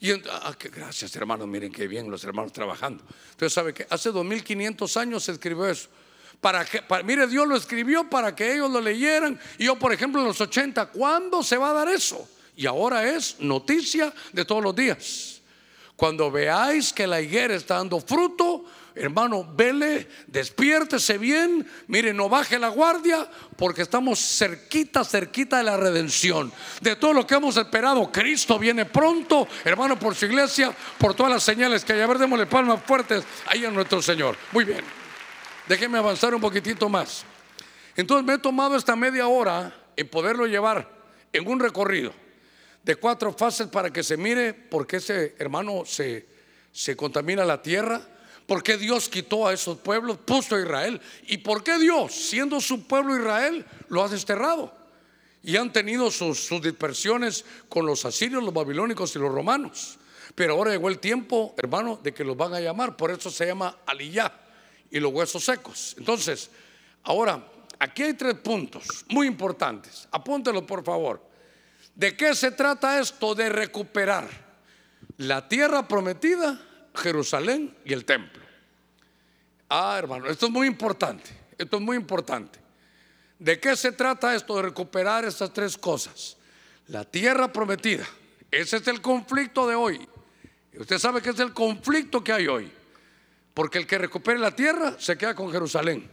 Y ah, gracias hermanos, miren qué bien los hermanos trabajando. Entonces, ¿sabe que Hace 2500 años se escribió eso. Para que, mire, Dios lo escribió para que ellos lo leyeran. Y yo, por ejemplo, en los 80, ¿cuándo se va a dar eso? Y ahora es noticia de todos los días. Cuando veáis que la higuera está dando fruto, hermano, vele, despiértese bien, mire, no baje la guardia, porque estamos cerquita, cerquita de la redención, de todo lo que hemos esperado. Cristo viene pronto, hermano, por su iglesia, por todas las señales que hay. A ver, démosle palmas fuertes ahí a nuestro Señor. Muy bien, déjenme avanzar un poquitito más. Entonces me he tomado esta media hora en poderlo llevar en un recorrido de cuatro fases para que se mire por qué ese hermano se, se contamina la tierra ¿Por qué Dios quitó a esos pueblos, puso a Israel? ¿Y por qué Dios, siendo su pueblo Israel, lo ha desterrado? Y han tenido sus, dispersiones con los asirios, los babilónicos y los romanos. Pero ahora llegó el tiempo, hermano, de que los van a llamar. Por eso se llama Aliyah y los huesos secos. Entonces, ahora, aquí hay tres puntos muy importantes. Apúntelo, por favor. ¿De qué se trata esto de recuperar la tierra prometida, Jerusalén y el templo? Ah, hermano, esto es muy importante. Esto es muy importante. ¿De qué se trata esto de recuperar estas tres cosas? La tierra prometida. Ese es el conflicto de hoy. Usted sabe que es el conflicto que hay hoy. Porque el que recupere la tierra se queda con Jerusalén.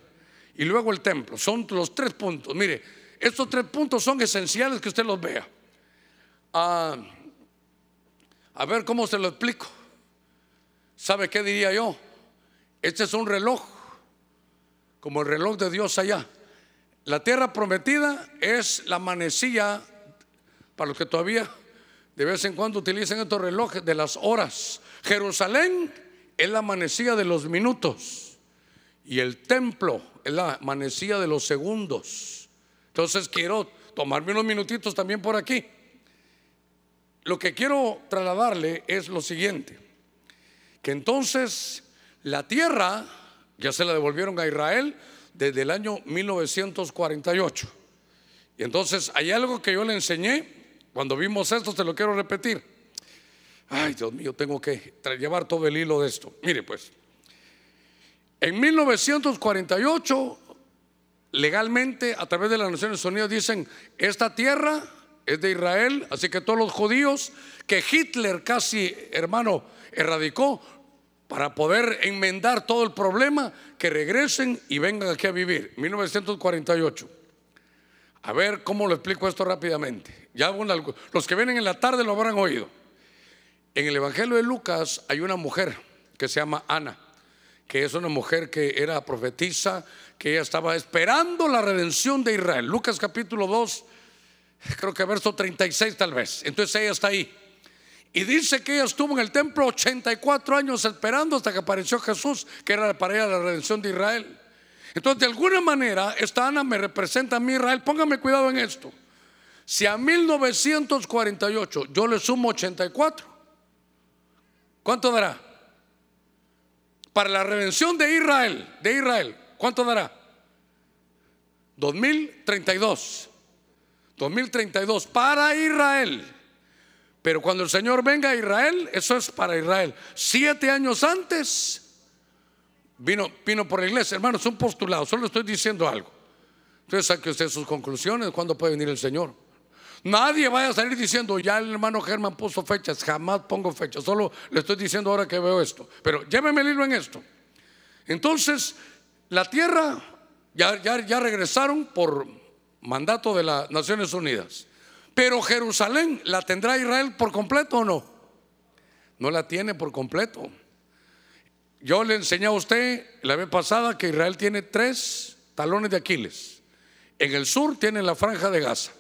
Y luego el templo. Son los tres puntos. Mire, estos tres puntos son esenciales que usted los vea. Ah, a ver cómo se lo explico. ¿Sabe qué diría yo? Este es un reloj, como el reloj de Dios allá. La tierra prometida es la manecilla, para los que todavía de vez en cuando utilizan estos relojes de las horas. Jerusalén es la manecilla de los minutos y el templo es la manecilla de los segundos. Entonces quiero tomarme unos minutitos también por aquí. Lo que quiero trasladarle es lo siguiente, que entonces la tierra ya se la devolvieron a Israel desde el año 1948. Y entonces hay algo que yo le enseñé, cuando vimos esto, se lo quiero repetir. Ay, Dios mío, tengo que llevar todo el hilo de esto. Mire pues, en 1948, legalmente, a través de las Naciones Unidas, dicen, esta tierra es de Israel, así que todos los judíos que Hitler casi, hermano, erradicó, para poder enmendar todo el problema, que regresen y vengan aquí a vivir. 1948. A ver cómo lo explico esto rápidamente. Ya los que vienen en la tarde lo habrán oído. En el Evangelio de Lucas hay una mujer que se llama Ana, que es una mujer que era profetisa, que ella estaba esperando la redención de Israel. Lucas capítulo 2, creo que verso 36 tal vez. Entonces ella está ahí. Y dice que ella estuvo en el templo 84 años esperando hasta que apareció Jesús, que era para ella la redención de Israel. Entonces, de alguna manera, esta Ana me representa a mí Israel. Póngame cuidado en esto. Si a 1948 yo le sumo 84, ¿cuánto dará? Para la redención de Israel, de Israel, ¿cuánto dará? 2032. 2032 para Israel. Pero cuando el Señor venga a Israel, eso es para Israel. Siete años antes vino, vino por la iglesia. Hermano, es un postulado, solo estoy diciendo algo. Entonces saque usted sus conclusiones, ¿cuándo puede venir el Señor? Nadie vaya a salir diciendo, ya el hermano Germán puso fechas, jamás pongo fechas, solo le estoy diciendo ahora que veo esto. Pero lléveme el hilo en esto. Entonces, la tierra ya, ya, ya regresaron por mandato de las Naciones Unidas. Pero Jerusalén, ¿la tendrá Israel por completo o no? No la tiene por completo. Yo le enseñé a usted la vez pasada que Israel tiene tres talones de Aquiles. En el sur tiene la franja de Gaza.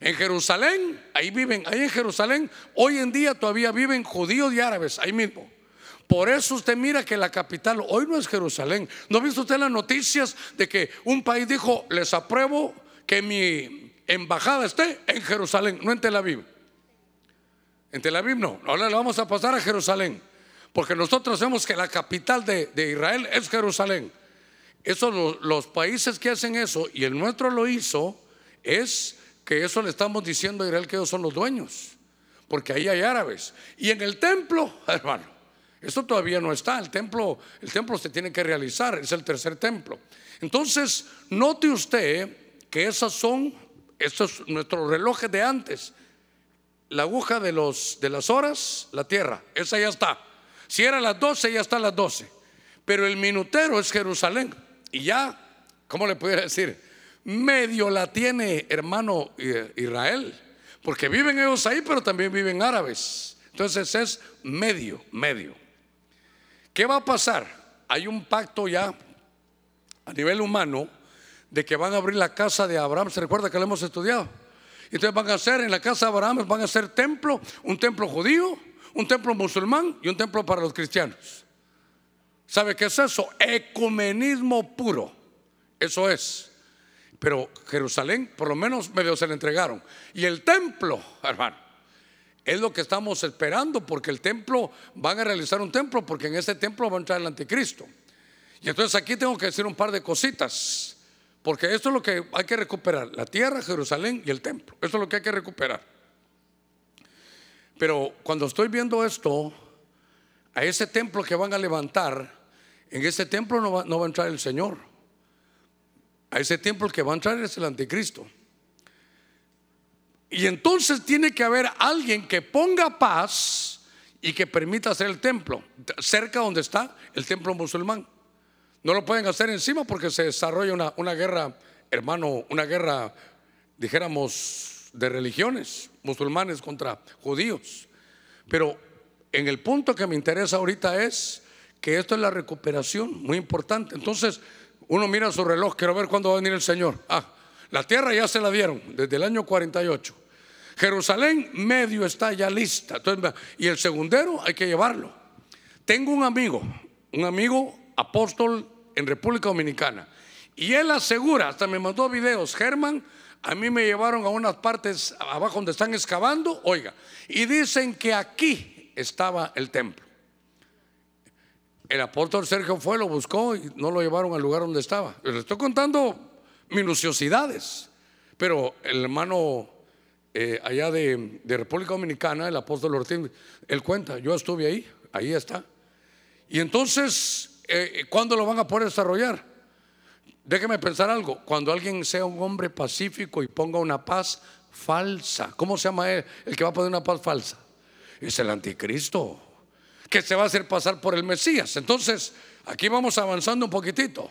En Jerusalén, ahí viven, ahí en Jerusalén, hoy en día todavía viven judíos y árabes, ahí mismo. Por eso usted mira que la capital hoy no es Jerusalén. ¿No ha visto usted las noticias de que un país dijo, les apruebo que mi embajada esté en Jerusalén, no en Tel Aviv? En Tel Aviv no, ahora le vamos a pasar a Jerusalén, porque nosotros sabemos que la capital de, Israel es Jerusalén. Eso, los, los países que hacen eso, y el nuestro lo hizo, es que eso le estamos diciendo a Israel que ellos son los dueños, porque ahí hay árabes. Y en el templo, hermano, eso todavía no está, el templo, el templo se tiene que realizar, es el tercer templo. Entonces, note usted que esas son, estos nuestros relojes de antes. La aguja de, los, de las horas, la tierra, esa ya está. Si era las 12, ya está las 12. Pero el minutero es Jerusalén. Y ya, ¿cómo le pudiera decir? medio la tiene hermano Israel, porque viven ellos ahí, pero también viven árabes. Entonces es medio, medio. ¿Qué va a pasar? Hay un pacto ya a nivel humano de que van a abrir la casa de Abraham. ¿Se recuerda que lo hemos estudiado? Entonces van a hacer en la casa de Abraham, van a hacer templo, un templo judío, un templo musulmán y un templo para los cristianos. ¿Sabe qué es eso? Ecumenismo puro. Eso es. Pero Jerusalén, por lo menos medio se le entregaron. Y el templo, hermano, es lo que estamos esperando, porque el templo, van a realizar un templo, porque en ese templo va a entrar el anticristo. Y entonces aquí tengo que decir un par de cositas, porque esto es lo que hay que recuperar, la tierra, Jerusalén y el templo. Esto es lo que hay que recuperar. Pero cuando estoy viendo esto, a ese templo que van a levantar, en ese templo no va, a entrar el Señor. A ese templo que va a entrar es el anticristo. Y entonces tiene que haber alguien que ponga paz y que permita hacer el templo, cerca donde está el templo musulmán. No lo pueden hacer encima porque se desarrolla una, una guerra, hermano, una guerra, dijéramos, de religiones, musulmanes contra judíos. Pero en el punto que me interesa ahorita es que esto es la recuperación, muy importante. Entonces, uno mira su reloj, quiero ver cuándo va a venir el Señor. Ah, la tierra ya se la dieron desde el año 48. Jerusalén medio está ya lista. y el segundero hay que llevarlo. Tengo un amigo, un amigo apóstol en República Dominicana. Y él asegura, hasta me mandó videos, Germán, a mí me llevaron a unas partes abajo donde están excavando, oiga, y dicen que aquí estaba el templo. El apóstol Sergio fue, lo buscó y no lo llevaron al lugar donde estaba. Le estoy contando minuciosidades. Pero el hermano eh, allá de, República Dominicana, el apóstol Ortiz, él cuenta, yo estuve ahí, ahí está. Y entonces, eh, ¿cuándo lo van a poder desarrollar? Déjeme pensar algo, cuando alguien sea un hombre pacífico y ponga una paz falsa, ¿cómo se llama él? El que va a poner una paz falsa. Es el anticristo que se va a hacer pasar por el Mesías. Entonces, aquí vamos avanzando un poquitito.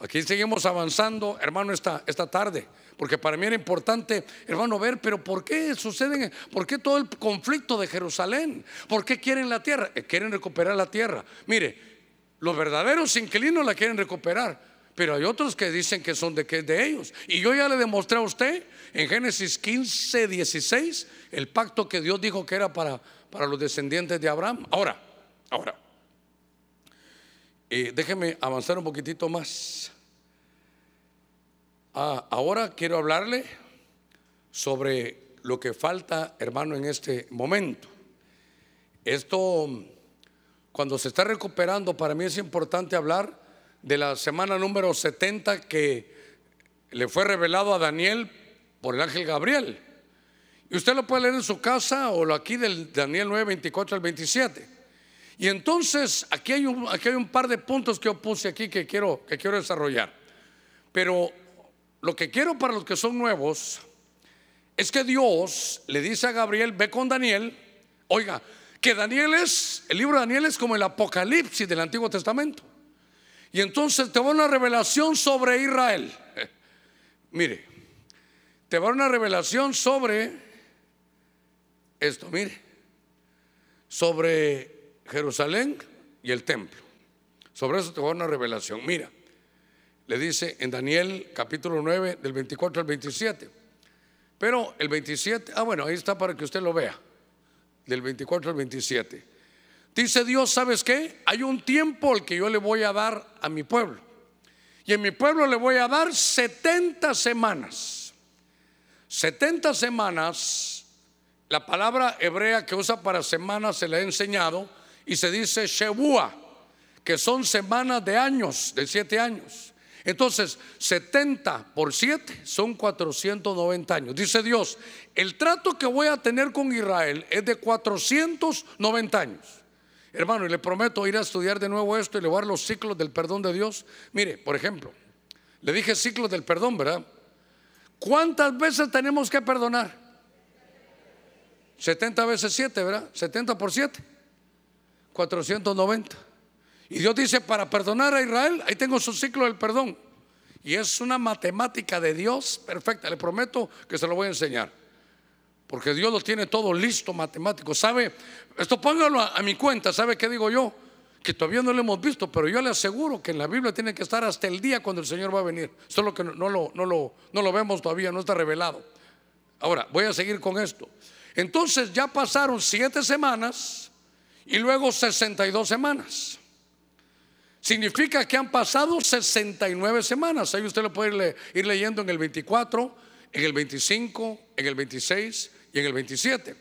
Aquí seguimos avanzando, hermano, esta, esta tarde. Porque para mí era importante, hermano, ver, pero ¿por qué suceden? ¿Por qué todo el conflicto de Jerusalén? ¿Por qué quieren la tierra? Eh, quieren recuperar la tierra. Mire, los verdaderos inquilinos la quieren recuperar. Pero hay otros que dicen que son de que es de ellos. Y yo ya le demostré a usted en Génesis 15, 16 el pacto que Dios dijo que era para, para los descendientes de Abraham. Ahora, ahora, eh, déjeme avanzar un poquitito más. Ah, ahora quiero hablarle sobre lo que falta, hermano, en este momento. Esto, cuando se está recuperando, para mí es importante hablar de la semana número 70 que le fue revelado a Daniel por el ángel Gabriel. Y usted lo puede leer en su casa o lo aquí del Daniel 9, 24 al 27. Y entonces aquí hay, un, aquí hay un par de puntos que yo puse aquí que quiero, que quiero desarrollar. Pero lo que quiero para los que son nuevos es que Dios le dice a Gabriel, ve con Daniel, oiga, que Daniel es, el libro de Daniel es como el Apocalipsis del Antiguo Testamento. Y entonces te va una revelación sobre Israel. mire, te va una revelación sobre esto, mire, sobre Jerusalén y el templo. Sobre eso te va una revelación. Mira, le dice en Daniel capítulo 9 del 24 al 27. Pero el 27, ah bueno, ahí está para que usted lo vea, del 24 al 27. Dice Dios, ¿sabes qué? Hay un tiempo al que yo le voy a dar a mi pueblo. Y en mi pueblo le voy a dar 70 semanas. 70 semanas, la palabra hebrea que usa para semanas se le ha enseñado y se dice Shebua, que son semanas de años, de siete años. Entonces, 70 por 7 son 490 años. Dice Dios, el trato que voy a tener con Israel es de 490 años. Hermano, y le prometo ir a estudiar de nuevo esto y le voy a dar los ciclos del perdón de Dios. Mire, por ejemplo, le dije ciclos del perdón, ¿verdad? ¿Cuántas veces tenemos que perdonar? 70 veces 7, ¿verdad? 70 por 7. 490. Y Dios dice, para perdonar a Israel, ahí tengo su ciclo del perdón. Y es una matemática de Dios perfecta. Le prometo que se lo voy a enseñar porque Dios lo tiene todo listo, matemático. ¿Sabe? Esto póngalo a, mi cuenta, ¿sabe qué digo yo? Que todavía no lo hemos visto, pero yo le aseguro que en la Biblia tiene que estar hasta el día cuando el Señor va a venir. Solo que no, lo, no, lo, no lo vemos todavía, no está revelado. Ahora, voy a seguir con esto. Entonces ya pasaron siete semanas y luego 62 semanas. Significa que han pasado 69 semanas. Ahí usted lo puede ir leyendo en el 24, en el 25, en el 26 y en el 27.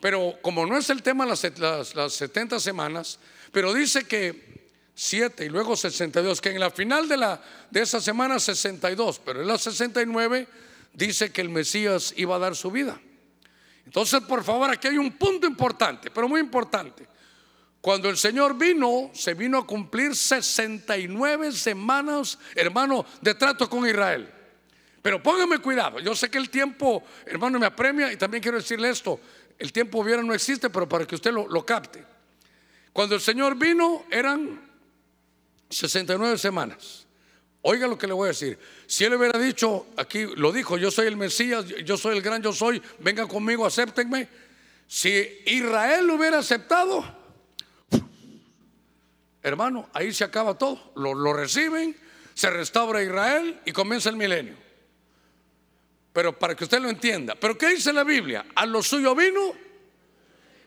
Pero como no es el tema las, las, 70 semanas, pero dice que 7 y luego 62, que en la final de, la, de esa semana 62, pero en la 69 dice que el Mesías iba a dar su vida. Entonces, por favor, aquí hay un punto importante, pero muy importante. Cuando el Señor vino, se vino a cumplir 69 semanas, hermano, de trato con Israel. Pero póngame cuidado, yo sé que el tiempo, hermano, me apremia y también quiero decirle esto, el tiempo hubiera no existe, pero para que usted lo, lo capte. Cuando el Señor vino eran 69 semanas. Oiga lo que le voy a decir. Si él hubiera dicho, aquí lo dijo, yo soy el Mesías, yo soy el gran yo soy, vengan conmigo, acéptenme. Si Israel hubiera aceptado, hermano, ahí se acaba todo. Lo, lo reciben, se restaura Israel y comienza el milenio. Pero para que usted lo entienda. Pero ¿qué dice la Biblia? A lo suyo vino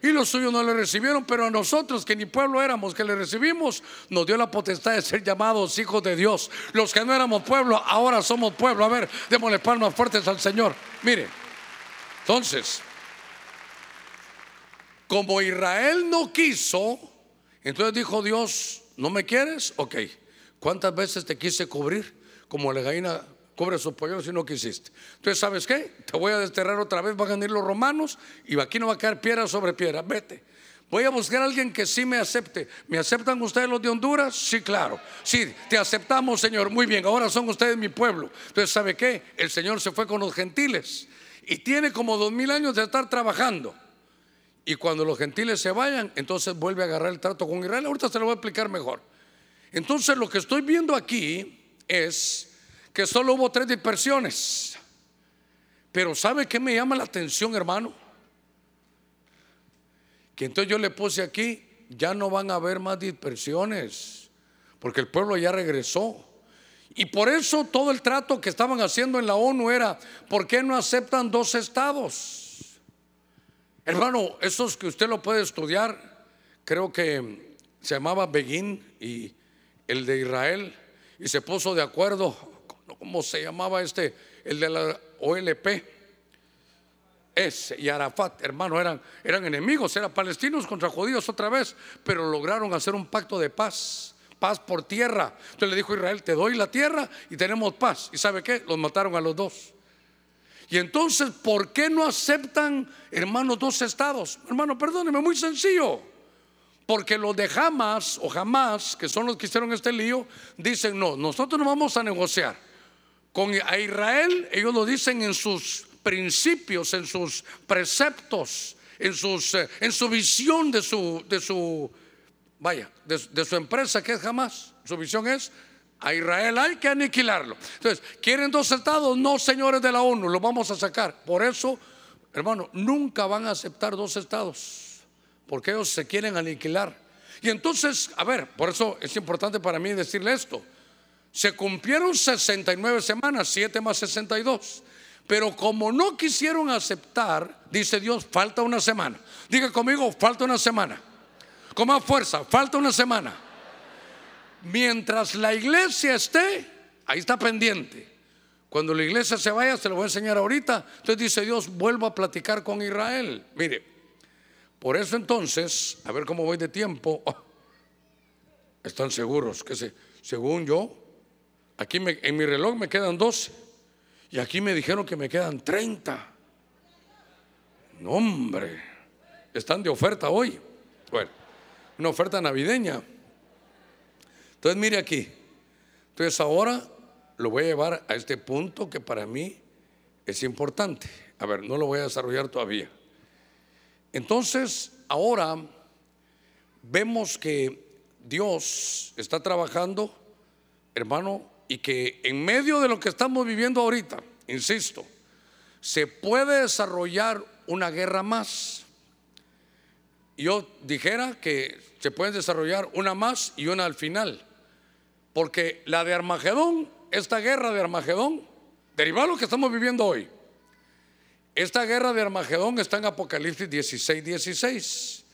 y los suyos no le recibieron, pero a nosotros que ni pueblo éramos, que le recibimos, nos dio la potestad de ser llamados hijos de Dios. Los que no éramos pueblo, ahora somos pueblo. A ver, démosle palmas fuertes al Señor. Mire, entonces, como Israel no quiso, entonces dijo Dios, ¿no me quieres? Ok, ¿cuántas veces te quise cubrir? Como la gallina cubre sus pollos si no quisiste. Entonces, ¿sabes qué? Te voy a desterrar otra vez, van a venir los romanos y aquí no va a caer piedra sobre piedra. Vete. Voy a buscar a alguien que sí me acepte. ¿Me aceptan ustedes los de Honduras? Sí, claro. Sí, te aceptamos, Señor. Muy bien, ahora son ustedes mi pueblo. Entonces, ¿sabe qué? El Señor se fue con los gentiles y tiene como dos mil años de estar trabajando. Y cuando los gentiles se vayan, entonces vuelve a agarrar el trato con Israel. Ahorita se lo voy a explicar mejor. Entonces, lo que estoy viendo aquí es que solo hubo tres dispersiones. Pero ¿sabe qué me llama la atención, hermano? Que entonces yo le puse aquí, ya no van a haber más dispersiones, porque el pueblo ya regresó. Y por eso todo el trato que estaban haciendo en la ONU era, ¿por qué no aceptan dos estados? Hermano, esos que usted lo puede estudiar, creo que se llamaba Begin y el de Israel, y se puso de acuerdo, ¿cómo se llamaba este? El de la OLP. Ese y Arafat, hermano, eran, eran enemigos, eran palestinos contra judíos otra vez, pero lograron hacer un pacto de paz paz por tierra. Entonces le dijo a Israel, te doy la tierra y tenemos paz. ¿Y sabe qué? Los mataron a los dos. Y entonces, ¿por qué no aceptan, hermanos, dos estados? Hermano, perdóneme, muy sencillo. Porque los de Hamas o jamás, que son los que hicieron este lío, dicen, no, nosotros no vamos a negociar. Con Israel, ellos lo dicen en sus principios, en sus preceptos, en, sus, eh, en su visión de su, de su vaya, de, su empresa que es jamás. Su visión es, a Israel hay que aniquilarlo. Entonces, ¿quieren dos estados? No, señores de la ONU, lo vamos a sacar. Por eso, hermano, nunca van a aceptar dos estados, porque ellos se quieren aniquilar. Y entonces, a ver, por eso es importante para mí decirle esto. Se cumplieron 69 semanas, 7 más 62. Pero como no quisieron aceptar, dice Dios, falta una semana. Diga conmigo, falta una semana. Con más fuerza, falta una semana. Mientras la iglesia esté, ahí está pendiente. Cuando la iglesia se vaya, se lo voy a enseñar ahorita. Entonces dice Dios, vuelvo a platicar con Israel. Mire, por eso entonces, a ver cómo voy de tiempo. Están seguros que se, según yo, aquí en mi reloj me quedan 12 y aquí me dijeron que me quedan 30. No, hombre, están de oferta hoy. Bueno una oferta navideña. Entonces, mire aquí. Entonces, ahora lo voy a llevar a este punto que para mí es importante. A ver, no lo voy a desarrollar todavía. Entonces, ahora vemos que Dios está trabajando, hermano, y que en medio de lo que estamos viviendo ahorita, insisto, se puede desarrollar una guerra más yo dijera que se pueden desarrollar una más y una al final. Porque la de Armagedón, esta guerra de Armagedón, derivado de lo que estamos viviendo hoy. Esta guerra de Armagedón está en Apocalipsis 16, 16.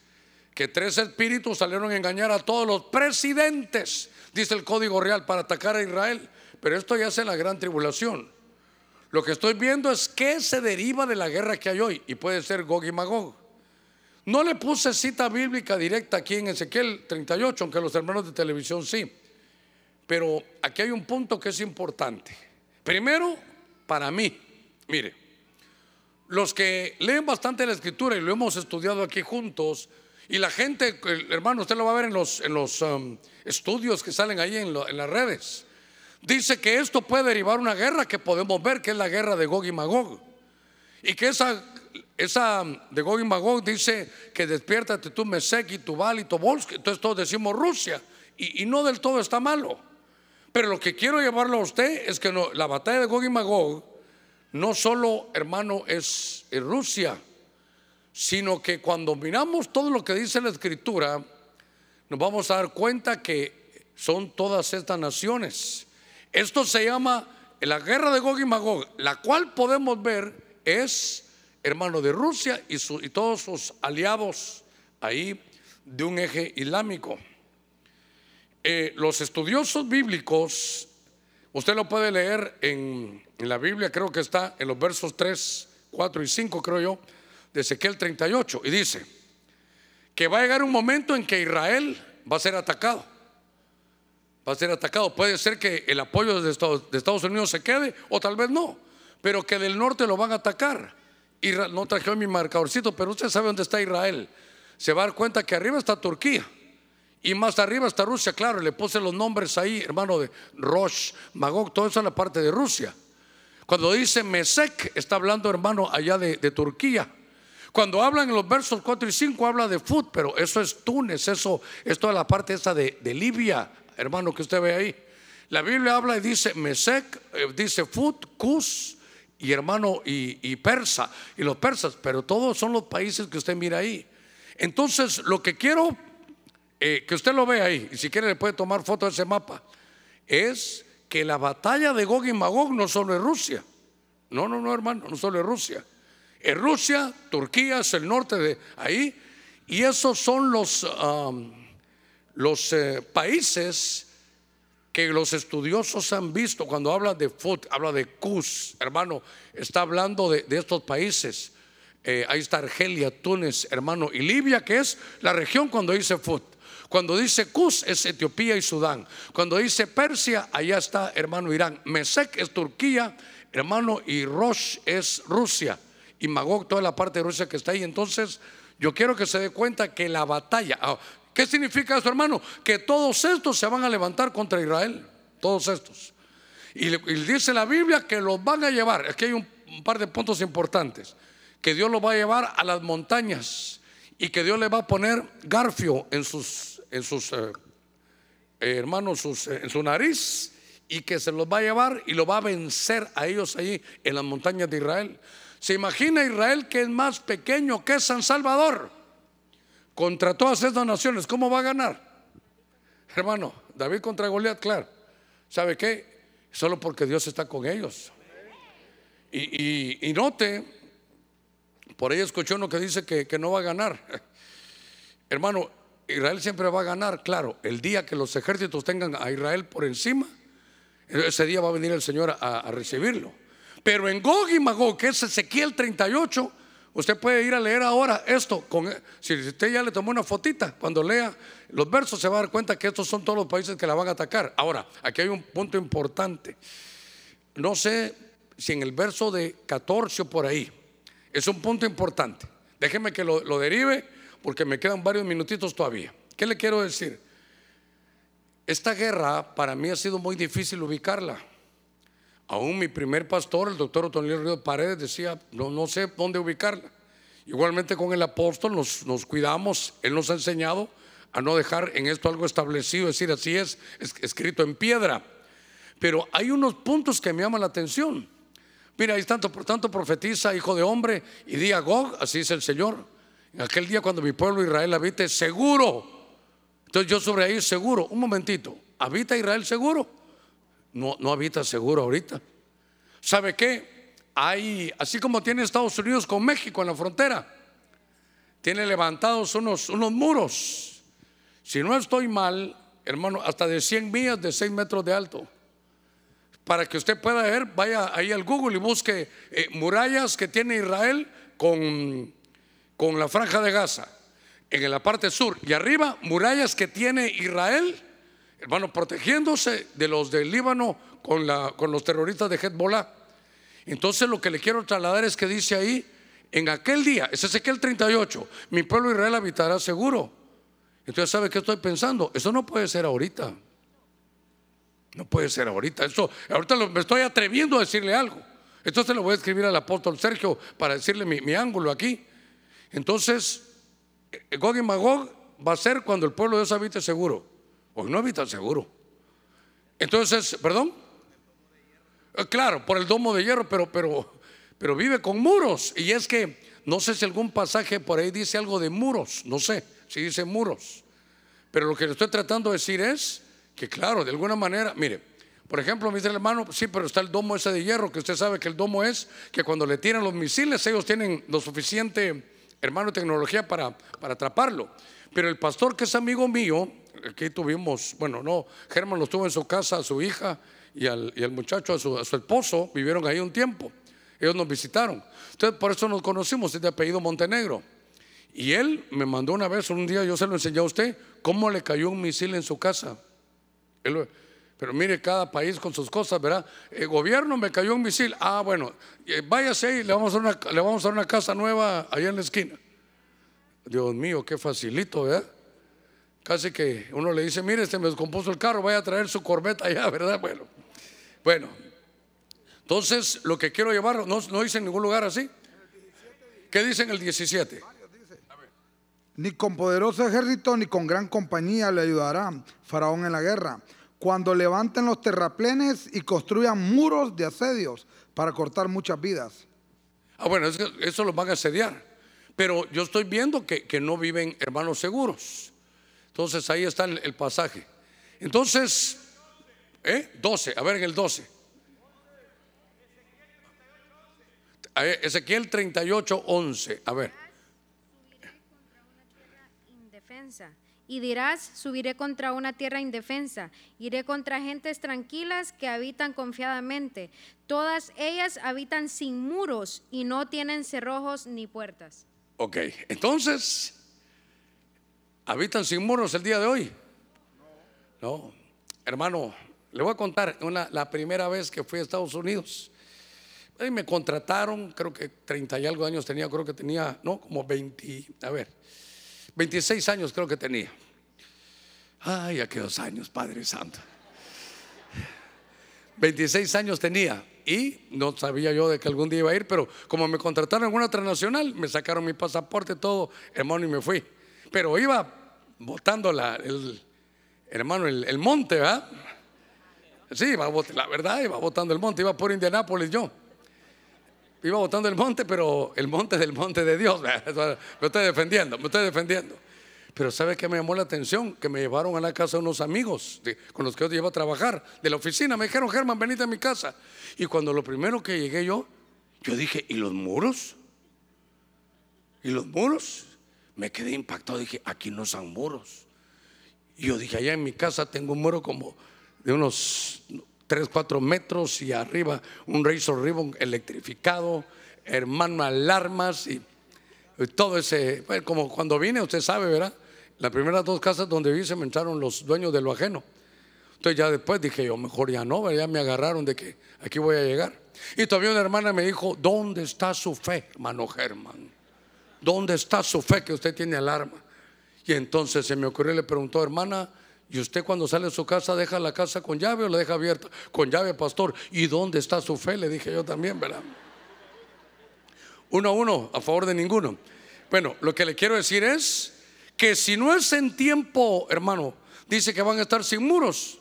Que tres espíritus salieron a engañar a todos los presidentes, dice el Código Real, para atacar a Israel. Pero esto ya es en la gran tribulación. Lo que estoy viendo es qué se deriva de la guerra que hay hoy. Y puede ser Gog y Magog. No le puse cita bíblica directa aquí en Ezequiel 38, aunque los hermanos de televisión sí. Pero aquí hay un punto que es importante. Primero, para mí, mire, los que leen bastante la escritura y lo hemos estudiado aquí juntos, y la gente, hermano, usted lo va a ver en los, en los um, estudios que salen ahí en, las redes, dice que esto puede derivar una guerra que podemos ver, que es la guerra de Gog y Magog. Y que esa esa de Gog y Magog dice que despiértate tú Mesec y Tubal y Tobolsk. Entonces todos decimos Rusia. Y, no del todo está malo. Pero lo que quiero llevarlo a usted es que la batalla de Gog y Magog no solo, hermano, es Rusia, sino que cuando miramos todo lo que dice la escritura, nos vamos a dar cuenta que son todas estas naciones. Esto se llama la guerra de Gog y Magog, la cual podemos ver es hermano de Rusia y, y todos sus aliados ahí de un eje islámico. Eh, los estudiosos bíblicos, usted lo puede leer en, la Biblia, creo que está en los versos 3, 4 y 5, creo yo, de Ezequiel 38, y dice que va a llegar un momento en que Israel va a ser atacado. Va a ser atacado. Puede ser que el apoyo de Estados, de Estados Unidos se quede, o tal vez no, pero que del norte lo van a atacar no traje mi marcadorcito, pero usted sabe dónde está Israel. Se va a dar cuenta que arriba está Turquía. Y más arriba está Rusia, claro, le puse los nombres ahí, hermano de Rosh, Magog, todo eso en la parte de Rusia. Cuando dice Mesec, está hablando, hermano, allá de, Turquía. Cuando hablan en los versos 4 y 5, habla de Fut, pero eso es Túnez, eso es toda la parte esa de, Libia, hermano, que usted ve ahí. La Biblia habla y dice Mesec, eh, dice Fut, Cus, y hermano y, persa y los persas, pero todos son los países que usted mira ahí. Entonces, lo que quiero eh, que usted lo vea ahí, y si quiere le puede tomar foto de ese mapa, es que la batalla de Gog y Magog no solo es Rusia. No, no, no, hermano, no solo es Rusia. Es Rusia, Turquía, es el norte de ahí. Y esos son los, um, los eh, países que los estudiosos han visto cuando habla de Fut, habla de Cus, hermano, está hablando de, estos países. Eh, ahí está Argelia, Túnez, hermano, y Libia, que es la región cuando dice Fut. Cuando dice Cus es Etiopía y Sudán. Cuando dice Persia, allá está, hermano, Irán. Mesec es Turquía, hermano, y Rosh es Rusia. Y Magog, toda la parte de Rusia que está ahí. Entonces, yo quiero que se dé cuenta que la batalla, ah, ¿qué significa eso, hermano? Que todos estos se van a levantar contra Israel. Todos estos. Y, dice la Biblia que los van a llevar. Aquí hay un, un par de puntos importantes. Que Dios los va a llevar a las montañas y que Dios le va a poner garfio en sus en sus eh, eh, hermanos, eh, en su nariz, y que se los va a llevar y lo va a vencer a ellos ahí en las montañas de Israel. ¿Se imagina Israel que es más pequeño que San Salvador? Contra todas estas naciones, ¿cómo va a ganar? Hermano, David contra Goliat, claro. ¿Sabe qué? Solo porque Dios está con ellos. Y, note, por ahí escuchó uno que dice que, que no va a ganar. Hermano, Israel siempre va a ganar, claro, el día que los ejércitos tengan a Israel por encima, ese día va a venir el Señor a, recibirlo. Pero en Gog y Magog, que es Ezequiel 38, usted puede ir a leer ahora esto. Si usted ya le tomó una fotita, cuando lea los versos se va a dar cuenta que estos son todos los países que la van a atacar. Ahora, aquí hay un punto importante. No sé si en el verso de 14 o por ahí, es un punto importante. Déjeme que lo derive porque me quedan varios minutitos todavía. ¿Qué le quiero decir? Esta guerra para mí ha sido muy difícil ubicarla. Aún mi primer pastor, el doctor Otonio Río Paredes, decía, no, no sé dónde ubicarla. Igualmente con el apóstol nos, nos cuidamos, él nos ha enseñado a no dejar en esto algo establecido, es decir, así es, escrito en piedra. Pero hay unos puntos que me llaman la atención. Mira, ahí tanto, por tanto profetiza, hijo de hombre, y di a Gog, así es el Señor, en aquel día cuando mi pueblo Israel habite seguro. Entonces yo sobre ahí seguro. Un momentito. ¿Habita Israel seguro? No, no habita seguro ahorita. ¿Sabe qué? Hay, así como tiene Estados Unidos con México en la frontera, tiene levantados unos, unos muros. Si no estoy mal, hermano, hasta de 100 millas de 6 metros de alto. Para que usted pueda ver, vaya ahí al Google y busque eh, murallas que tiene Israel con con la franja de Gaza en la parte sur y arriba murallas que tiene Israel, hermano, protegiéndose de los del Líbano con, los terroristas de Hezbollah. Entonces lo que le quiero trasladar es que dice ahí, en aquel día, es Ezequiel 38, mi pueblo Israel habitará seguro. Entonces, ¿sabe qué estoy pensando? Eso no puede ser ahorita. No puede ser ahorita. Eso, ahorita me estoy atreviendo a decirle algo. Entonces le voy a escribir al apóstol Sergio para decirle mi ángulo aquí. Entonces, Gog y Magog va a ser cuando el pueblo de Dios habite seguro. Hoy no habita seguro. Entonces, perdón. Eh, claro, por el domo de hierro, pero, pero, pero vive con muros. Y es que no sé si algún pasaje por ahí dice algo de muros. No sé si dice muros. Pero lo que le estoy tratando de decir es que, claro, de alguna manera, mire, por ejemplo, me dice el hermano, sí, pero está el domo ese de hierro, que usted sabe que el domo es que cuando le tiran los misiles, ellos tienen lo suficiente hermano, tecnología para, para atraparlo. Pero el pastor que es amigo mío, aquí tuvimos, bueno, no, Germán lo tuvo en su casa, a su hija y al, y muchacho, a su, a su, esposo, vivieron ahí un tiempo. Ellos nos visitaron. Entonces, por eso nos conocimos, es de apellido Montenegro. Y él me mandó una vez, un día yo se lo enseñé a usted, cómo le cayó un misil en su casa. Pero mire, cada país con sus cosas, ¿verdad? El gobierno me cayó un misil. Ah, bueno, eh, váyase y le vamos, a una, le vamos a una casa nueva allá en la esquina. Dios mío, qué facilito, ¿verdad? Casi que uno le dice, mire, se me descompuso el carro, vaya a traer su corbeta allá, ¿verdad? Bueno, bueno. Entonces, lo que quiero llevar, no, no dice en ningún lugar así. ¿Qué dice en el 17? Ni con poderoso ejército ni con gran compañía le ayudará Faraón en la guerra. Cuando levanten los terraplenes y construyan muros de asedios para cortar muchas vidas. Ah, bueno, eso, eso los van a asediar. Pero yo estoy viendo que, no viven hermanos seguros. Entonces ahí está el, pasaje. Entonces, ¿Eh? 12, a ver en el 12. Ezequiel 38, 11, a ver. Y dirás, subiré contra una tierra indefensa, iré contra gentes tranquilas que habitan confiadamente. Todas ellas habitan sin muros y no tienen cerrojos ni puertas. Ok, entonces, ¿habitan sin muros el día de hoy? No, hermano, le voy a contar una, la primera vez que fui a Estados Unidos. Me contrataron, creo que 30 y algo años tenía, creo que tenía, no, como 20, a ver, 26 años creo que tenía. Ay, aquellos años, Padre Santo. 26 años tenía y no sabía yo de que algún día iba a ir, pero como me contrataron en una transnacional, me sacaron mi pasaporte, todo, hermano, y me fui. Pero iba botando la, el, hermano, el, monte, ¿verdad? Sí, iba, la verdad, iba botando el monte, iba por Indianápolis yo. Iba botando el monte, pero el monte del monte de Dios. Me estoy defendiendo, me estoy defendiendo. Pero ¿sabe qué me llamó la atención? Que me llevaron a la casa unos amigos con los que yo iba a trabajar de la oficina. Me dijeron, Germán, venite a mi casa. Y cuando lo primero que llegué yo, yo dije, ¿y los muros? ¿Y los muros? Me quedé impactado. Dije, aquí no son muros. Y yo dije, allá en mi casa tengo un muro como de unos 3, 4 metros y arriba un Razor Ribbon electrificado, hermano, alarmas y todo ese, como cuando vine, usted sabe, ¿verdad? Las primeras dos casas donde vi se me entraron los dueños de lo ajeno. Entonces ya después dije yo, mejor ya no, ya me agarraron de que aquí voy a llegar. Y todavía una hermana me dijo, ¿dónde está su fe, hermano Germán? ¿Dónde está su fe que usted tiene alarma? Y entonces se me ocurrió le preguntó, hermana, ¿y usted cuando sale de su casa deja la casa con llave o la deja abierta? Con llave, pastor. ¿Y dónde está su fe? Le dije yo también, ¿verdad? Uno a uno, a favor de ninguno. Bueno, lo que le quiero decir es que si no es en tiempo, hermano, dice que van a estar sin muros.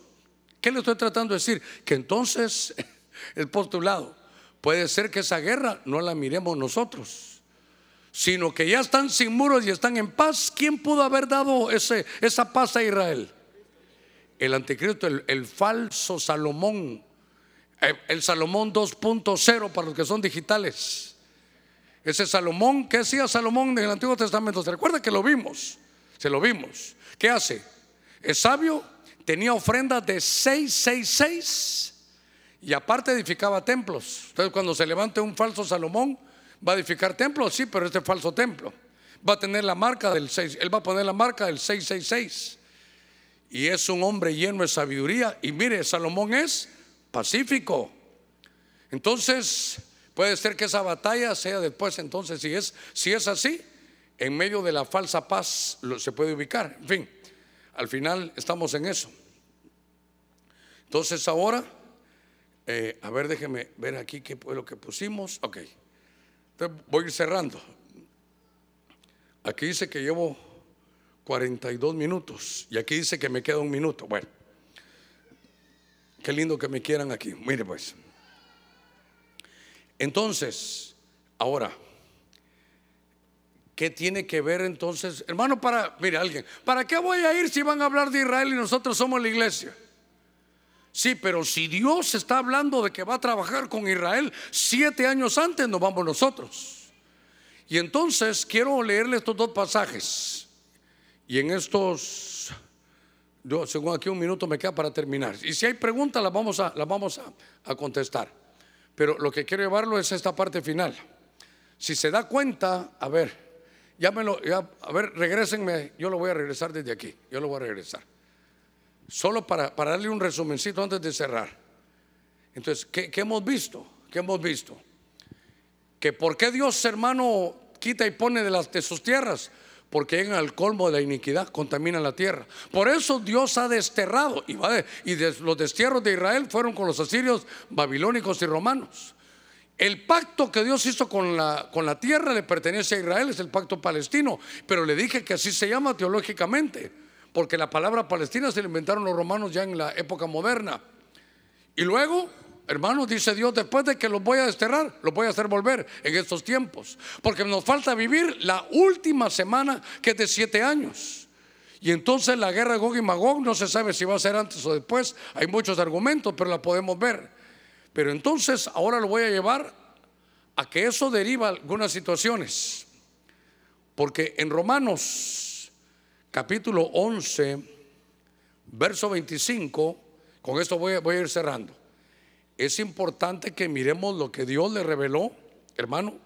¿Qué le estoy tratando de decir? Que entonces el postulado puede ser que esa guerra no la miremos nosotros, sino que ya están sin muros y están en paz. ¿Quién pudo haber dado ese, esa paz a Israel? El anticristo, el, falso Salomón, el, eh, el Salomón 2.0 para los que son digitales. Ese Salomón, ¿qué hacía Salomón en el Antiguo Testamento? ¿Se recuerda que lo vimos? Se lo vimos. ¿Qué hace? Es sabio, tenía ofrendas de 666 y aparte edificaba templos. Entonces cuando se levante un falso Salomón, va a edificar templos, sí, pero este falso templo va a tener la marca del 6, él va a poner la marca del 666. Y es un hombre lleno de sabiduría. Y mire, Salomón es pacífico. Entonces, puede ser que esa batalla sea después, entonces, si es, si es así, en medio de la falsa paz se puede ubicar. En fin, al final estamos en eso. Entonces ahora, eh, a ver, déjeme ver aquí qué fue lo que pusimos. Ok, entonces voy a ir cerrando. Aquí dice que llevo 42 minutos y aquí dice que me queda un minuto. Bueno, qué lindo que me quieran aquí. Mire pues. Entonces, ahora. ¿Qué tiene que ver entonces? Hermano, para, mire alguien, ¿para qué voy a ir si van a hablar de Israel y nosotros somos la iglesia? Sí, pero si Dios está hablando de que va a trabajar con Israel siete años antes, nos vamos nosotros. Y entonces quiero leerle estos dos pasajes. Y en estos, yo, según aquí un minuto me queda para terminar. Y si hay preguntas, las vamos, a, las vamos a, a contestar. Pero lo que quiero llevarlo es esta parte final. Si se da cuenta, a ver, Llámelo, ya, a ver, regrésenme, yo lo voy a regresar desde aquí, yo lo voy a regresar. Solo para, para darle un resumencito antes de cerrar. Entonces, ¿qué, hemos visto? ¿Qué hemos visto? Que por qué Dios, hermano, quita y pone de, las, de sus tierras, porque llegan al colmo de la iniquidad, contaminan la tierra. Por eso Dios ha desterrado, y, los destierros de Israel fueron con los asirios, babilónicos y romanos. El pacto que Dios hizo con la, con la tierra le pertenece a Israel, es el pacto palestino, pero le dije que así se llama teológicamente, porque la palabra palestina se la inventaron los romanos ya en la época moderna. Y luego, hermanos, dice Dios, después de que los voy a desterrar, los voy a hacer volver en estos tiempos, porque nos falta vivir la última semana que es de siete años. Y entonces la guerra de Gog y Magog no se sabe si va a ser antes o después. Hay muchos argumentos, pero la podemos ver. Pero entonces ahora lo voy a llevar a que eso deriva algunas situaciones. Porque en Romanos capítulo 11, verso 25, con esto voy, voy a ir cerrando. Es importante que miremos lo que Dios le reveló, hermano,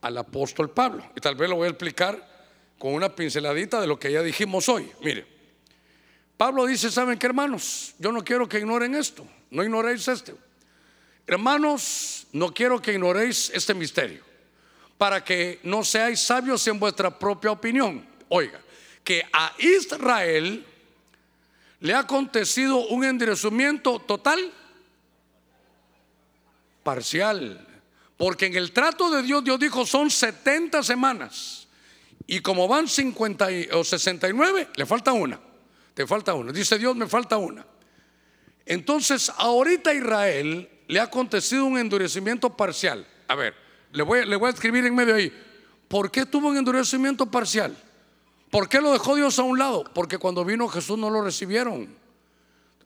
al apóstol Pablo. Y tal vez lo voy a explicar con una pinceladita de lo que ya dijimos hoy. Mire, Pablo dice, ¿saben qué hermanos? Yo no quiero que ignoren esto, no ignoréis esto. Hermanos, no quiero que ignoréis este misterio, para que no seáis sabios en vuestra propia opinión. Oiga, que a Israel le ha acontecido un enderezamiento total, parcial, porque en el trato de Dios, Dios dijo, son 70 semanas. Y como van 50 o 69, le falta una. Te falta una. Dice Dios, me falta una. Entonces, ahorita Israel le ha acontecido un endurecimiento parcial. A ver, le voy, le voy a escribir en medio ahí. ¿Por qué tuvo un endurecimiento parcial? ¿Por qué lo dejó Dios a un lado? Porque cuando vino Jesús no lo recibieron.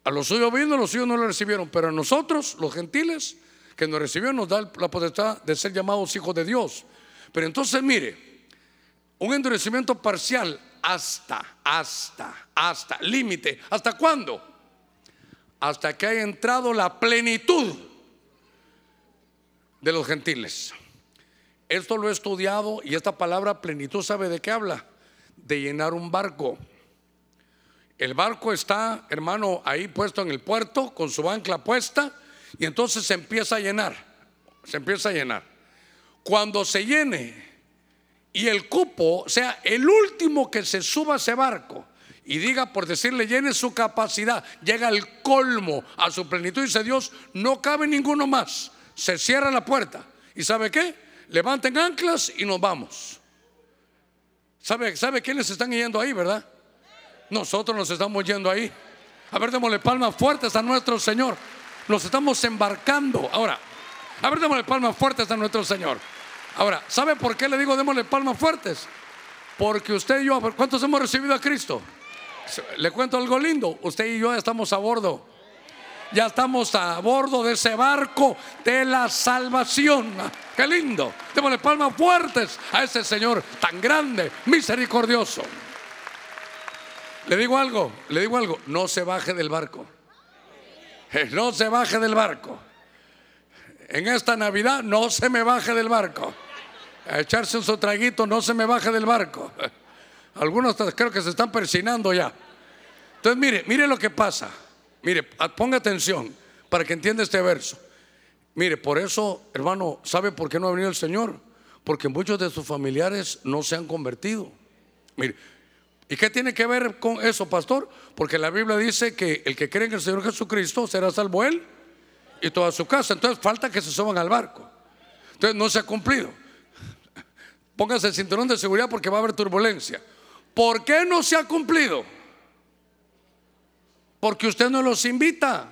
A los suyos vino, los suyos no lo recibieron. Pero a nosotros, los gentiles, que nos recibieron, nos da la potestad de ser llamados hijos de Dios. Pero entonces, mire, un endurecimiento parcial hasta, hasta, hasta, límite. ¿Hasta cuándo? Hasta que haya entrado la plenitud de los gentiles. Esto lo he estudiado y esta palabra plenitud sabe de qué habla. De llenar un barco. El barco está, hermano, ahí puesto en el puerto con su ancla puesta y entonces se empieza a llenar. Se empieza a llenar. Cuando se llene, y el cupo sea el último que se suba a ese barco y diga, por decirle, llene su capacidad, llega al colmo, a su plenitud, y dice Dios, no cabe ninguno más. Se cierra la puerta. ¿Y sabe qué? Levanten anclas y nos vamos. ¿Sabe, ¿Sabe quiénes están yendo ahí, verdad? Nosotros nos estamos yendo ahí. A ver, démosle palmas fuertes a nuestro Señor. Nos estamos embarcando. Ahora, a ver, démosle palmas fuertes a nuestro Señor. Ahora, ¿sabe por qué le digo démosle palmas fuertes? Porque usted y yo, ¿cuántos hemos recibido a Cristo? Le cuento algo lindo. Usted y yo ya estamos a bordo. Ya estamos a bordo de ese barco de la salvación. Qué lindo. Démosle palmas fuertes a ese Señor tan grande, misericordioso. Le digo algo, le digo algo. No se baje del barco. Eh, no se baje del barco. En esta Navidad no se me baje del barco a echarse un traguito, no se me baje del barco. Algunos creo que se están persinando ya. Entonces, mire, mire lo que pasa. Mire, ponga atención para que entienda este verso. Mire, por eso, hermano, ¿sabe por qué no ha venido el Señor? Porque muchos de sus familiares no se han convertido. Mire, ¿y qué tiene que ver con eso, pastor? Porque la Biblia dice que el que cree en el Señor Jesucristo será salvo él y toda su casa. Entonces falta que se suban al barco. Entonces no se ha cumplido. Póngase el cinturón de seguridad porque va a haber turbulencia. ¿Por qué no se ha cumplido? Porque usted no los invita.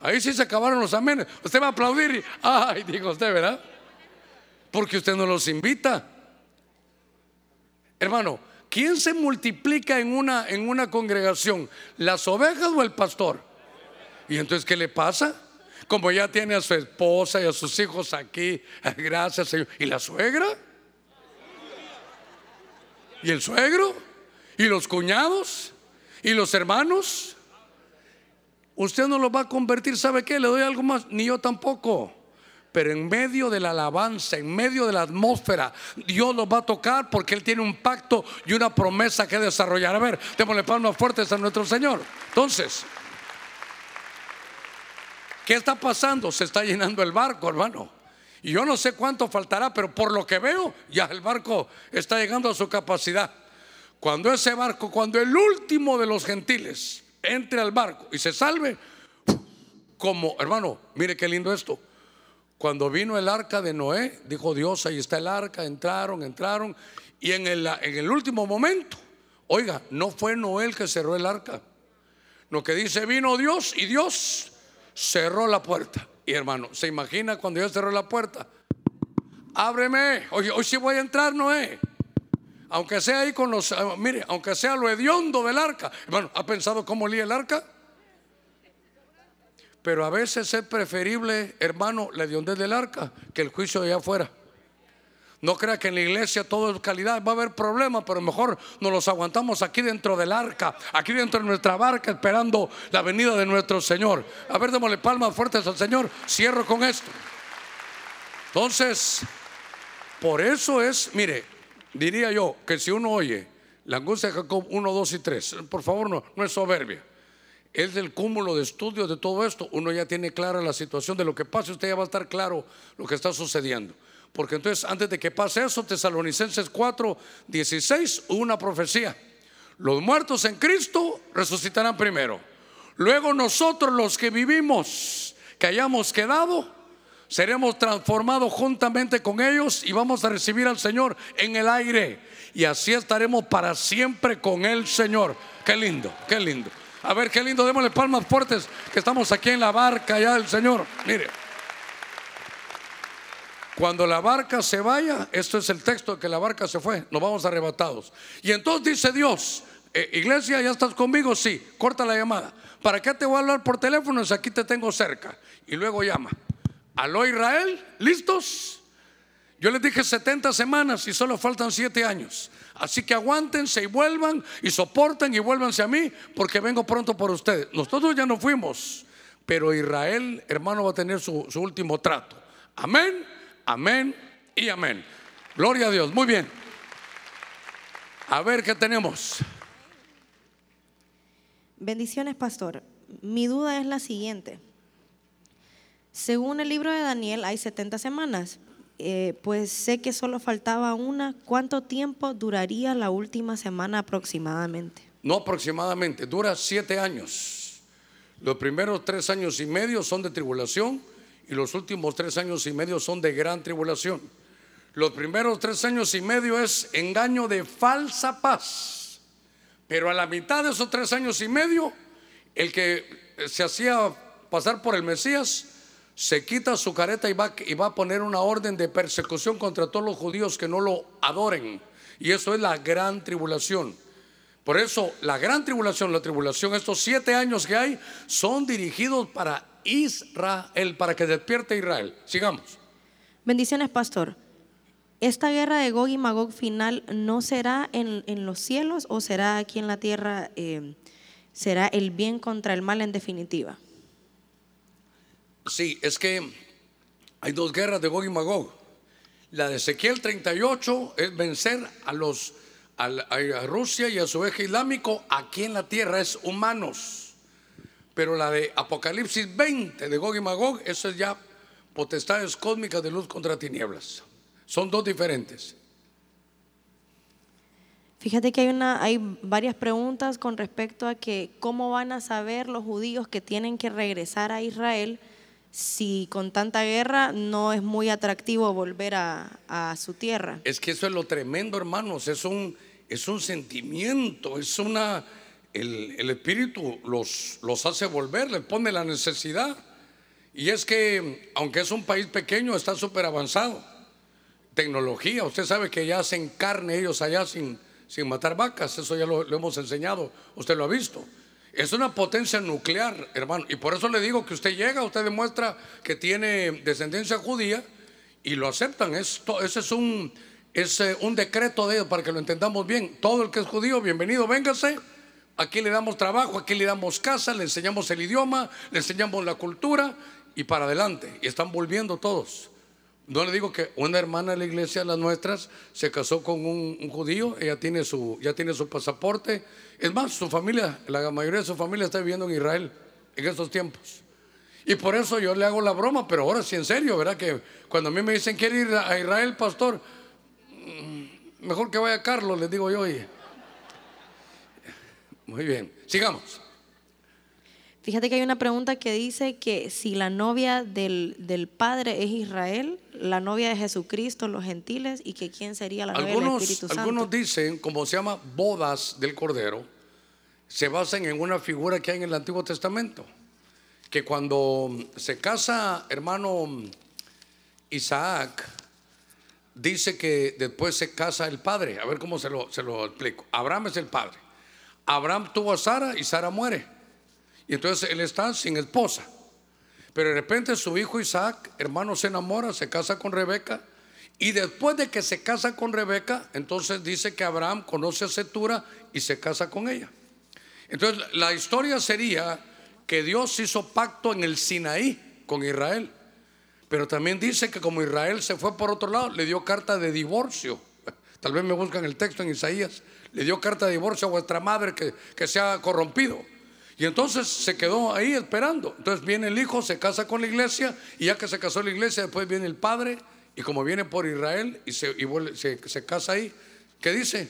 Ahí sí se acabaron los amenes. Usted va a aplaudir y, ay, dijo usted, ¿verdad? Porque usted no los invita. Hermano, ¿quién se multiplica en una, en una congregación? ¿Las ovejas o el pastor? ¿Y entonces qué le pasa? Como ya tiene a su esposa y a sus hijos aquí, gracias Señor. ¿Y la suegra? ¿Y el suegro? ¿Y los cuñados? ¿Y los hermanos? Usted no los va a convertir, ¿sabe qué? Le doy algo más, ni yo tampoco. Pero en medio de la alabanza, en medio de la atmósfera, Dios los va a tocar porque Él tiene un pacto y una promesa que desarrollar. A ver, démosle palmas fuertes a nuestro Señor. Entonces, ¿Qué está pasando? Se está llenando el barco, hermano. Y yo no sé cuánto faltará, pero por lo que veo, ya el barco está llegando a su capacidad. Cuando ese barco, cuando el último de los gentiles entre al barco y se salve, como, hermano, mire qué lindo esto. Cuando vino el arca de Noé, dijo Dios, ahí está el arca, entraron, entraron. Y en el, en el último momento, oiga, no fue Noé el que cerró el arca. Lo que dice, vino Dios y Dios cerró la puerta. Y hermano, ¿se imagina cuando yo cerró la puerta? Ábreme, hoy, hoy sí voy a entrar, Noé. Aunque sea ahí con los, ah, mire, aunque sea lo hediondo del arca. Hermano, ¿ha pensado cómo olía el arca? Pero a veces es preferible, hermano, la hediondez del arca que el juicio de allá afuera. No crea que en la iglesia todo es calidad, va a haber problemas, pero mejor nos los aguantamos aquí dentro del arca, aquí dentro de nuestra barca, esperando la venida de nuestro Señor. A ver, démosle palmas fuertes al Señor. Cierro con esto. Entonces, por eso es, mire, diría yo que si uno oye la angustia de Jacob 1, 2 y 3, por favor, no, no es soberbia. Es del cúmulo de estudios de todo esto. Uno ya tiene clara la situación de lo que pasa, usted ya va a estar claro lo que está sucediendo. Porque entonces, antes de que pase eso, Tesalonicenses 4, 16, una profecía. Los muertos en Cristo resucitarán primero. Luego nosotros los que vivimos, que hayamos quedado, seremos transformados juntamente con ellos y vamos a recibir al Señor en el aire. Y así estaremos para siempre con el Señor. Qué lindo, qué lindo. A ver, qué lindo, démosle palmas fuertes que estamos aquí en la barca ya del Señor. Mire. Cuando la barca se vaya, esto es el texto de que la barca se fue, nos vamos arrebatados. Y entonces dice Dios, eh, iglesia, ¿ya estás conmigo? Sí, corta la llamada. ¿Para qué te voy a hablar por teléfono si aquí te tengo cerca? Y luego llama. ¿Aló Israel? ¿Listos? Yo les dije 70 semanas y solo faltan 7 años. Así que aguántense y vuelvan y soporten y vuélvanse a mí porque vengo pronto por ustedes. Nosotros ya no fuimos, pero Israel, hermano, va a tener su, su último trato. Amén. Amén y amén. Gloria a Dios. Muy bien. A ver qué tenemos. Bendiciones, pastor. Mi duda es la siguiente. Según el libro de Daniel hay 70 semanas. Eh, pues sé que solo faltaba una. ¿Cuánto tiempo duraría la última semana aproximadamente? No aproximadamente, dura siete años. Los primeros tres años y medio son de tribulación y los últimos tres años y medio son de gran tribulación. Los primeros tres años y medio es engaño de falsa paz. Pero a la mitad de esos tres años y medio, el que se hacía pasar por el Mesías se quita su careta y va, y va a poner una orden de persecución contra todos los judíos que no lo adoren. Y eso es la gran tribulación. Por eso la gran tribulación, la tribulación, estos siete años que hay, son dirigidos para Israel, para que despierte Israel. Sigamos. Bendiciones, pastor. ¿Esta guerra de Gog y Magog final no será en, los cielos o será aquí en la tierra? Eh, ¿Será el bien contra el mal en definitiva? Sí, es que hay dos guerras de Gog y Magog. La de Ezequiel 38 es vencer a los a, Rusia y a su eje islámico aquí en la tierra, es humanos. Pero la de Apocalipsis 20 de Gog y Magog, eso es ya potestades cósmicas de luz contra tinieblas. Son dos diferentes. Fíjate que hay, una, hay varias preguntas con respecto a que cómo van a saber los judíos que tienen que regresar a Israel si con tanta guerra no es muy atractivo volver a, su tierra. Es que eso es lo tremendo, hermanos. Es un, es un sentimiento, es una el, Espíritu los, los hace volver, les pone la necesidad. Y es que, aunque es un país pequeño, está súper avanzado. Tecnología, usted sabe que ya hacen carne ellos allá sin, sin matar vacas, eso ya lo hemos enseñado, usted lo ha visto. Es una potencia nuclear, hermano, y por eso le digo que usted llega, usted demuestra que tiene descendencia judía y lo aceptan. Esto, ese es un, es eh, un decreto de ellos para que lo entendamos bien. Todo el que es judío, bienvenido, véngase Aquí le damos trabajo, aquí le damos casa, le enseñamos el idioma, le enseñamos la cultura y para adelante. Y están volviendo todos. No le digo que una hermana de la iglesia, las nuestras, se casó con un, judío, ella tiene su, ya tiene su pasaporte. Es más, su familia, la mayoría de su familia está viviendo en Israel en estos tiempos. Y por eso yo le hago la broma, pero ahora sí en serio, ¿verdad? Que cuando a mí me dicen, ¿quiere ir a Israel, pastor? Mm, mejor que vaya Carlos, les digo yo. Muy bien, sigamos. Fíjate que hay una pregunta que dice que si la novia del, Padre es Israel, la novia de Jesucristo, los gentiles, y que quién sería la novia del Espíritu Santo. Algunos dicen, como se llama bodas del Cordero, se basan en una figura que hay en el Antiguo Testamento, que cuando se casa hermano Isaac, dice que después se casa el padre. A ver cómo se lo, se lo explico. Abraham es el padre. Abraham tuvo a Sara y Sara muere. Y entonces él está sin esposa. Pero de repente su hijo Isaac, hermano, se enamora, se casa con Rebeca. Y después de que se casa con Rebeca, entonces dice que Abraham conoce a Setura y se casa con ella. Entonces la historia sería que Dios hizo pacto en el Sinaí con Israel. Pero también dice que como Israel se fue por otro lado, le dio carta de divorcio. Tal vez me buscan el texto en Isaías. Le dio carta de divorcio a vuestra madre que, que se ha corrompido. Y entonces se quedó ahí esperando. Entonces viene el hijo, se casa con la iglesia, y ya que se casó la iglesia, después viene el padre, y como viene por Israel y se, se, casa ahí, ¿qué dice?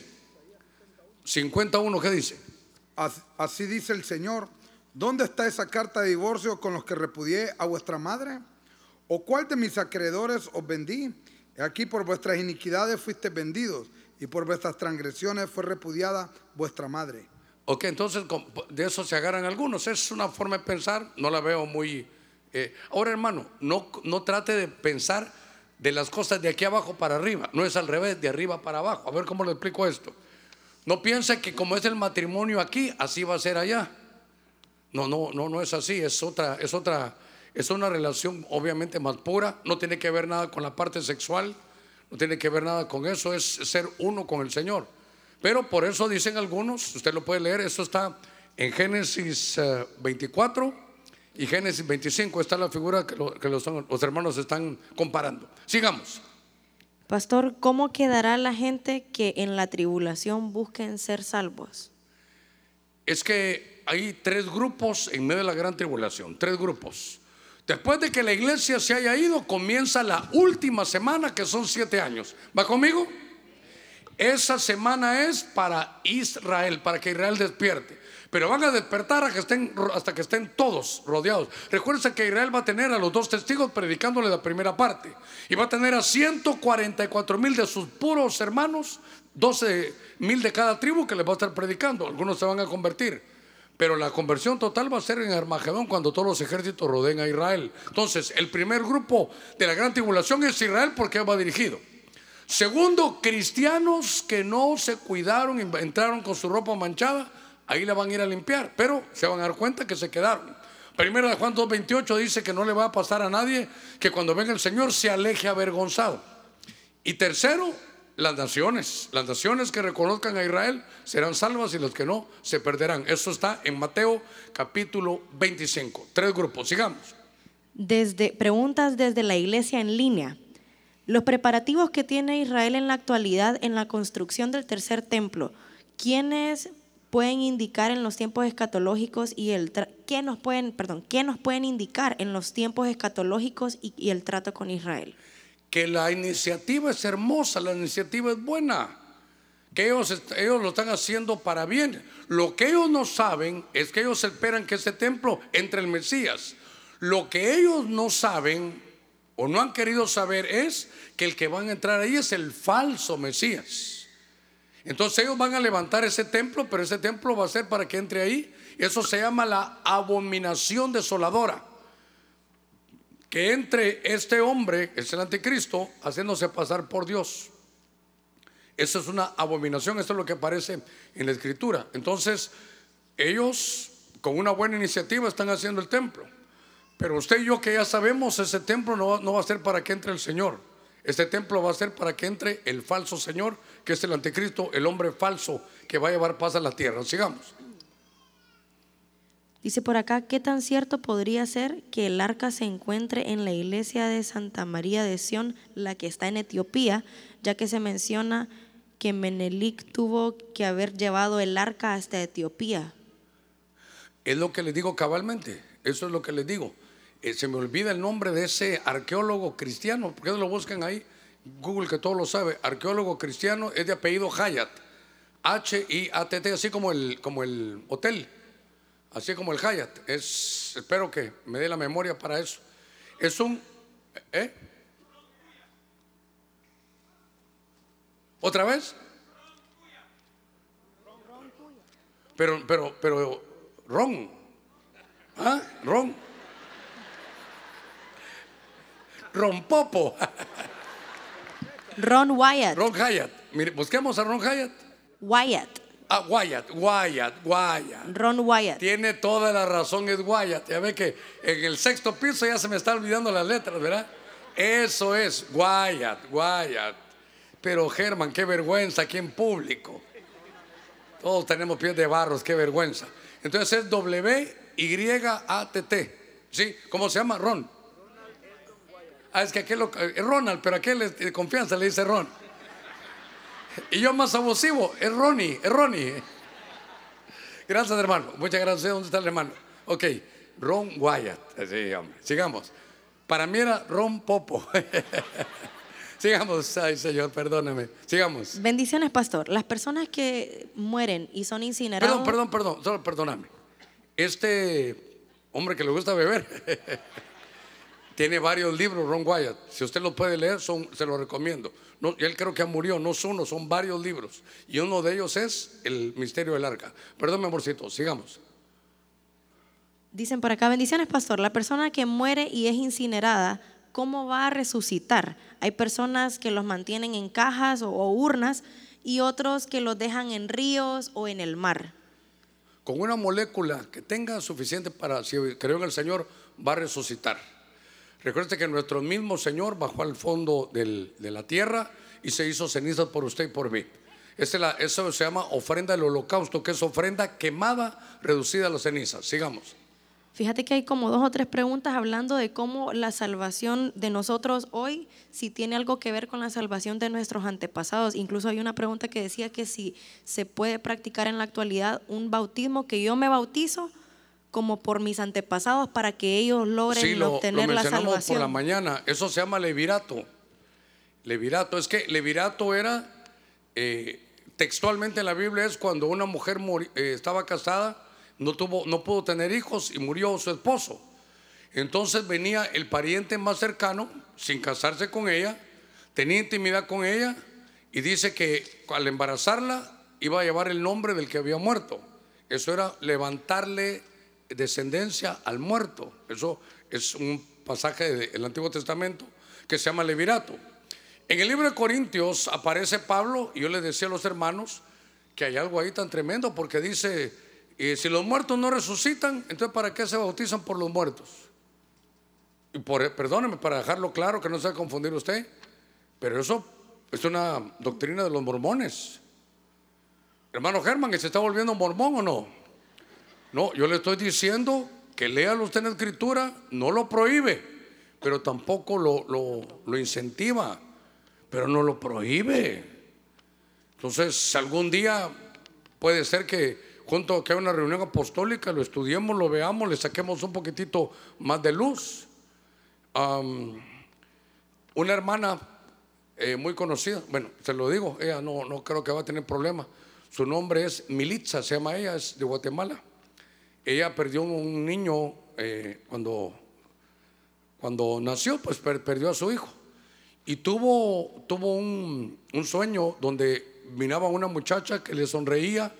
51, ¿qué dice? Así, dice el Señor. ¿Dónde está esa carta de divorcio con los que repudié a vuestra madre? ¿O cuál de mis acreedores os vendí? Aquí por vuestras iniquidades fuiste vendidos y por vuestras transgresiones fue repudiada vuestra madre. Ok, entonces de eso se agarran algunos. Es una forma de pensar, no la veo muy... Eh, ahora hermano, no, no trate de pensar de las cosas de aquí abajo para arriba, no es al revés, de arriba para abajo. A ver cómo le explico esto. No piense que como es el matrimonio aquí, así va a ser allá. No, no, no, no es así, es otra, es otra, es una relación obviamente más pura, no tiene que ver nada con la parte sexual, no tiene que ver nada con eso, es ser uno con el Señor. Pero por eso dicen algunos, usted lo puede leer, esto está en Génesis 24 eh, y Génesis 25, está la figura que, los, los hermanos están comparando. Sigamos. Pastor, ¿cómo quedará la gente que en la tribulación busquen ser salvos? Es que hay tres grupos en medio de la gran tribulación, tres grupos. Después de que la iglesia se haya ido, comienza la última semana, que son siete años. ¿Va conmigo? Esa semana es para Israel, para que Israel despierte. Pero van a despertar hasta que estén todos rodeados. Recuerden que Israel va a tener a los dos testigos predicándole la primera parte. Y va a tener a 144 mil de sus puros hermanos, 12 mil de cada tribu que les va a estar predicando. Algunos se van a convertir. Pero la conversión total va a ser en Armagedón cuando todos los ejércitos rodeen a Israel. Entonces, el primer grupo de la gran tribulación es Israel porque va dirigido. Segundo, cristianos que no se cuidaron entraron con su ropa manchada, ahí la van a ir a limpiar, pero se van a dar cuenta que se quedaron. Primero de Juan 2.28 dice que no le va a pasar a nadie que cuando venga el Señor se aleje avergonzado. Y tercero, las naciones. Las naciones que reconozcan a Israel serán salvas y los que no se perderán. Eso está en Mateo capítulo 25. Tres grupos, sigamos. Desde preguntas desde la iglesia en línea. Los preparativos que tiene Israel en la actualidad en la construcción del tercer templo, ¿quiénes pueden indicar en los tiempos escatológicos y el qué nos pueden, perdón, qué nos pueden indicar en los tiempos escatológicos y, el trato con Israel? Que la iniciativa es hermosa, la iniciativa es buena, que ellos, ellos lo están haciendo para bien. Lo que ellos no saben es que ellos esperan que ese templo entre el Mesías. Lo que ellos no saben o no han querido saber es que el que van a entrar ahí es el falso Mesías. Entonces ellos van a levantar ese templo, pero ese templo va a ser para que entre ahí. Eso se llama la abominación desoladora. Que entre este hombre, es el anticristo, haciéndose pasar por Dios. Esa es una abominación, esto es lo que aparece en la escritura. Entonces, ellos con una buena iniciativa están haciendo el templo. Pero usted y yo que ya sabemos, ese templo no, va a ser para que entre el Señor. Este templo va a ser para que entre el falso Señor, que es el anticristo, el hombre falso que va a llevar paz a la tierra. Sigamos. Dice por acá, ¿qué tan cierto podría ser que el arca se encuentre en la iglesia de Santa María de Sión, la que está en Etiopía, ya que se menciona que Menelik tuvo que haber llevado el arca hasta Etiopía? Es lo que le digo cabalmente, eso es lo que les digo. Eh, se me olvida el nombre de ese arqueólogo cristiano, ¿por qué no lo buscan ahí? Google que todo lo sabe, arqueólogo cristiano es de apellido Hayat, H-I-A-T-T, así como el, como el hotel, así como el Hayat. Es, espero que me dé la memoria para eso. Es un, ¿eh? ¿Otra vez? Pero, pero, pero, Ron, ¿ah? Ron. Rompopo. Ron Wyatt. Ron Hyatt. Mire, busquemos a Ron Hyatt. Wyatt. Ah, Wyatt, Wyatt, Wyatt. Ron Wyatt. Tiene toda la razón, es Wyatt. Ya ve que en el sexto piso ya se me están olvidando las letras, ¿verdad? Eso es, Wyatt, Wyatt. Pero Germán, qué vergüenza aquí en público. Todos tenemos pies de barros, qué vergüenza. Entonces es W-Y-A-T-T. ¿Sí? ¿Cómo se llama? Ron. Ah, es que aquel lo- eh, Ronald, pero aquel es de confianza le dice Ron. Y yo más abusivo, es Ronnie, es Ronnie. Gracias, hermano. Muchas gracias. ¿Dónde está el hermano? Ok, Ron Wyatt. Sí, hombre. Sigamos. Para mí era Ron Popo. Sigamos. Ay, Señor, perdóneme. Sigamos. Bendiciones, pastor. Las personas que mueren y son incinerados. Perdón, perdón, perdón. Solo perdóname. Este hombre que le gusta beber tiene varios libros, Ron Wyatt. Si usted los puede leer, son, se los recomiendo. No, él creo que murió, no es uno, son varios libros. Y uno de ellos es El misterio del arca. Perdón, mi amorcito, sigamos. Dicen por acá, bendiciones, pastor. La persona que muere y es incinerada, ¿cómo va a resucitar? Hay personas que los mantienen en cajas o, o urnas y otros que los dejan en ríos o en el mar. Con una molécula que tenga suficiente para, si creo en el Señor, va a resucitar. Recuerde que nuestro mismo Señor bajó al fondo del- de la tierra y se hizo cenizas por usted y por mí. Esa es la- eso se llama ofrenda del holocausto, que es ofrenda quemada, reducida a las cenizas. Sigamos. Fíjate que hay como dos o tres preguntas hablando de cómo la salvación de nosotros hoy, si tiene algo que ver con la salvación de nuestros antepasados. Incluso hay una pregunta que decía que si se puede practicar en la actualidad un bautismo que yo me bautizo como por mis antepasados para que ellos logren Sí, lo, lo obtener la mencionamos por la salvación. mañana. Eso se llama levirato. Levirato, es que levirato era, eh, textualmente en la Biblia es cuando una mujer eh, estaba casada, no, tuvo, no pudo tener hijos y murió su esposo. Entonces venía el pariente más cercano, sin casarse con ella, tenía intimidad con ella y dice que al embarazarla iba a llevar el nombre del que había muerto. Eso era levantarle descendencia al muerto. Eso es un pasaje del Antiguo Testamento que se llama Levirato. En el libro de Corintios aparece Pablo y yo le decía a los hermanos que hay algo ahí tan tremendo porque dice, eh, si los muertos no resucitan, entonces ¿para qué se bautizan por los muertos? Y por, perdóneme para dejarlo claro que no se va a confundir usted, pero eso es una doctrina de los mormones. Hermano Germán, ¿que se está volviendo mormón o no? No, yo le estoy diciendo que léalo usted en la escritura, no lo prohíbe, pero tampoco lo, lo, lo incentiva, pero no lo prohíbe. Entonces, algún día puede ser que junto a que haya una reunión apostólica lo estudiemos, lo veamos, le saquemos un poquitito más de luz. Una hermana eh, muy conocida, bueno, se lo digo, ella no, no creo que va a tener problema. Su nombre es Militza, se llama ella, es de Guatemala. Ella perdió un niño eh, cuando, cuando nació, pues per- perdió a su hijo. Y tuvo, tuvo un, sueño donde miraba a una muchacha que le sonreía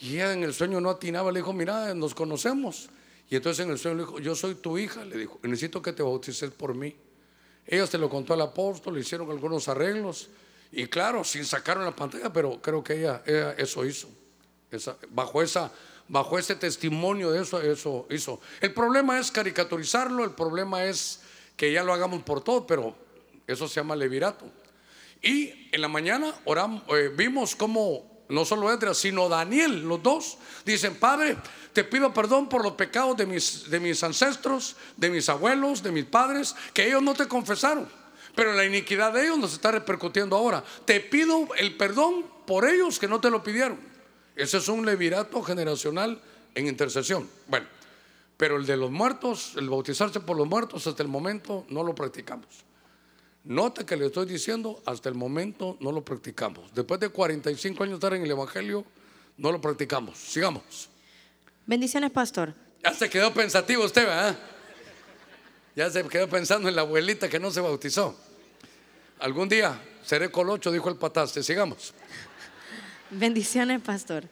y ella en el sueño no atinaba, le dijo, mira, nos conocemos. Y entonces en el sueño le dijo, yo soy tu hija, le dijo, necesito que te bautices por mí. Ella se lo contó al apóstol, le hicieron algunos arreglos y claro, sin sacar en la pantalla, pero creo que ella, eso hizo. Bajo, esa, bajo ese testimonio de eso, eso hizo. El problema es caricaturizarlo, el problema es que ya lo hagamos por todo, pero eso se llama levirato. Y en la mañana oramos, eh, vimos cómo no solo Edras, sino Daniel, los dos, dicen, Padre, te pido perdón por los pecados de mis, de mis ancestros, de mis abuelos, de mis padres, que ellos no te confesaron. Pero la iniquidad de ellos nos está repercutiendo ahora. Te pido el perdón por ellos que no te lo pidieron. Ese es un levirato generacional en intercesión. Bueno, pero el de los muertos, el bautizarse por los muertos, hasta el momento no lo practicamos. Nota que le estoy diciendo, hasta el momento no lo practicamos. Después de 45 años de estar en el Evangelio, no lo practicamos. Sigamos. Bendiciones, pastor. Ya se quedó pensativo usted, ¿verdad? Ya se quedó pensando en la abuelita que no se bautizó. Algún día seré colocho, dijo el pataste. Sigamos. Bendiciones, pastor.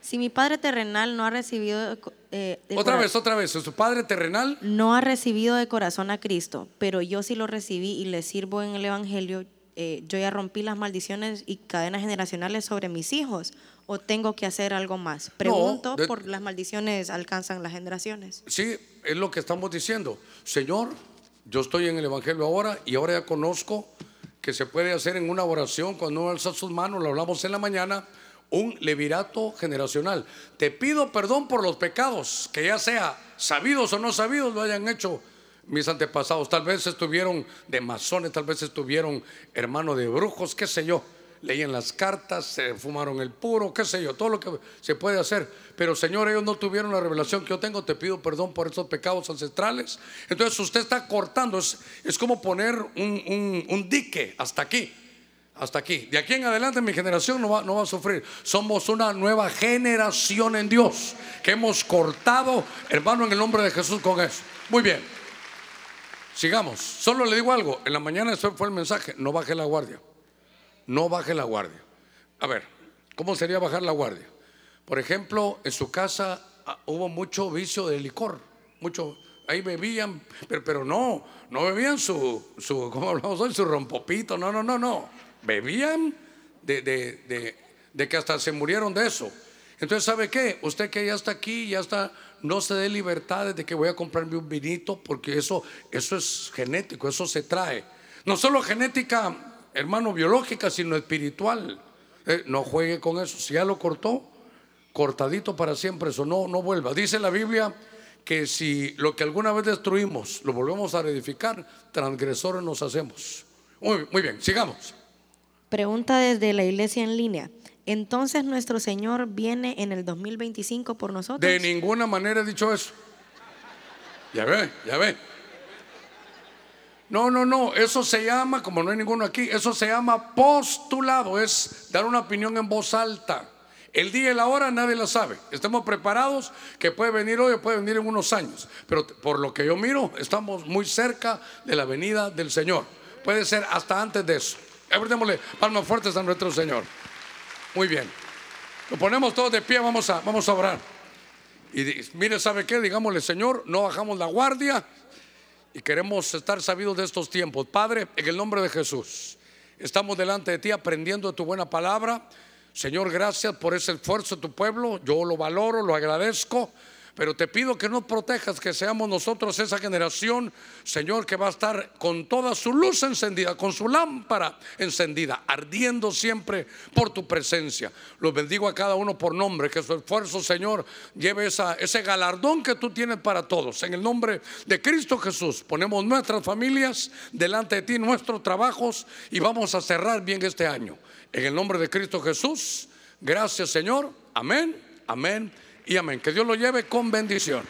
Si mi padre terrenal no ha recibido eh, Otra vez, otra vez. Su padre terrenal, no ha recibido de corazón a Cristo, pero yo sí lo recibí y le sirvo en el Evangelio, eh, yo ya rompí las maldiciones y cadenas generacionales sobre mis hijos o tengo que hacer algo más? Pregunto de- por las maldiciones alcanzan las generaciones. Sí, es lo que estamos diciendo. Señor, yo estoy en el Evangelio ahora y ahora ya conozco que se puede hacer en una oración cuando uno alza sus manos, lo hablamos en la mañana, un levirato generacional. Te pido perdón por los pecados, que ya sea sabidos o no sabidos lo hayan hecho mis antepasados. Tal vez estuvieron de masones, tal vez estuvieron hermanos de brujos, qué sé yo. Leían las cartas, se fumaron el puro, qué sé yo, todo lo que se puede hacer. Pero Señor, ellos no tuvieron la revelación que yo tengo. Te pido perdón por esos pecados ancestrales. Entonces usted está cortando. Es, es como poner un, un- dique hasta aquí. Hasta aquí. De aquí en adelante mi generación no va, no va a sufrir. Somos una nueva generación en Dios. Que hemos cortado, hermano, en el nombre de Jesús con eso. Muy bien. Sigamos. Solo le digo algo. En la mañana ese fue el mensaje. No baje la guardia. No baje la guardia. A ver, ¿cómo sería bajar la guardia? Por ejemplo, en su casa ah, hubo mucho vicio de licor. Mucho. Ahí bebían, pero, no, no bebían su, su, ¿cómo hablamos hoy? Su rompopito. No, no, no, no. Bebían de, de, de, de que hasta se murieron de eso. Entonces, ¿sabe qué? Usted que ya está aquí, ya está, no se dé libertades de que voy a comprarme un vinito, porque eso, eso es genético, eso se trae. No solo genética, hermano, biológica, sino espiritual. Eh, no juegue con eso. Si ya lo cortó, cortadito para siempre, eso no, no vuelva. Dice la Biblia que si lo que alguna vez destruimos lo volvemos a reedificar, transgresores nos hacemos. Muy, muy bien, sigamos. Pregunta desde la iglesia en línea. Entonces nuestro Señor viene en el 2025 por nosotros. De ninguna manera he dicho eso. Ya ve, ya ve. No, no, no, eso se llama, como no hay ninguno aquí, eso se llama postulado, es dar una opinión en voz alta. El día y la hora nadie la sabe. Estamos preparados que puede venir hoy o puede venir en unos años. Pero por lo que yo miro, estamos muy cerca de la venida del Señor. Puede ser hasta antes de eso. Démosle palmas fuertes a nuestro Señor. Muy bien. Lo ponemos todos de pie, vamos a, vamos a orar. Y mire, ¿sabe qué? Digámosle, Señor, no bajamos la guardia y queremos estar sabidos de estos tiempos. Padre, en el nombre de Jesús, estamos delante de ti aprendiendo de tu buena palabra. Señor, gracias por ese esfuerzo de tu pueblo. Yo lo valoro, lo agradezco. Pero te pido que nos protejas, que seamos nosotros esa generación, Señor, que va a estar con toda su luz encendida, con su lámpara encendida, ardiendo siempre por tu presencia. Los bendigo a cada uno por nombre, que su esfuerzo, Señor, lleve ese galardón que tú tienes para todos. En el nombre de Cristo Jesús, ponemos nuestras familias delante de ti, nuestros trabajos, y vamos a cerrar bien este año. En el nombre de Cristo Jesús, gracias, Señor. Amén, amén y amén. Que Dios lo lleve con bendición.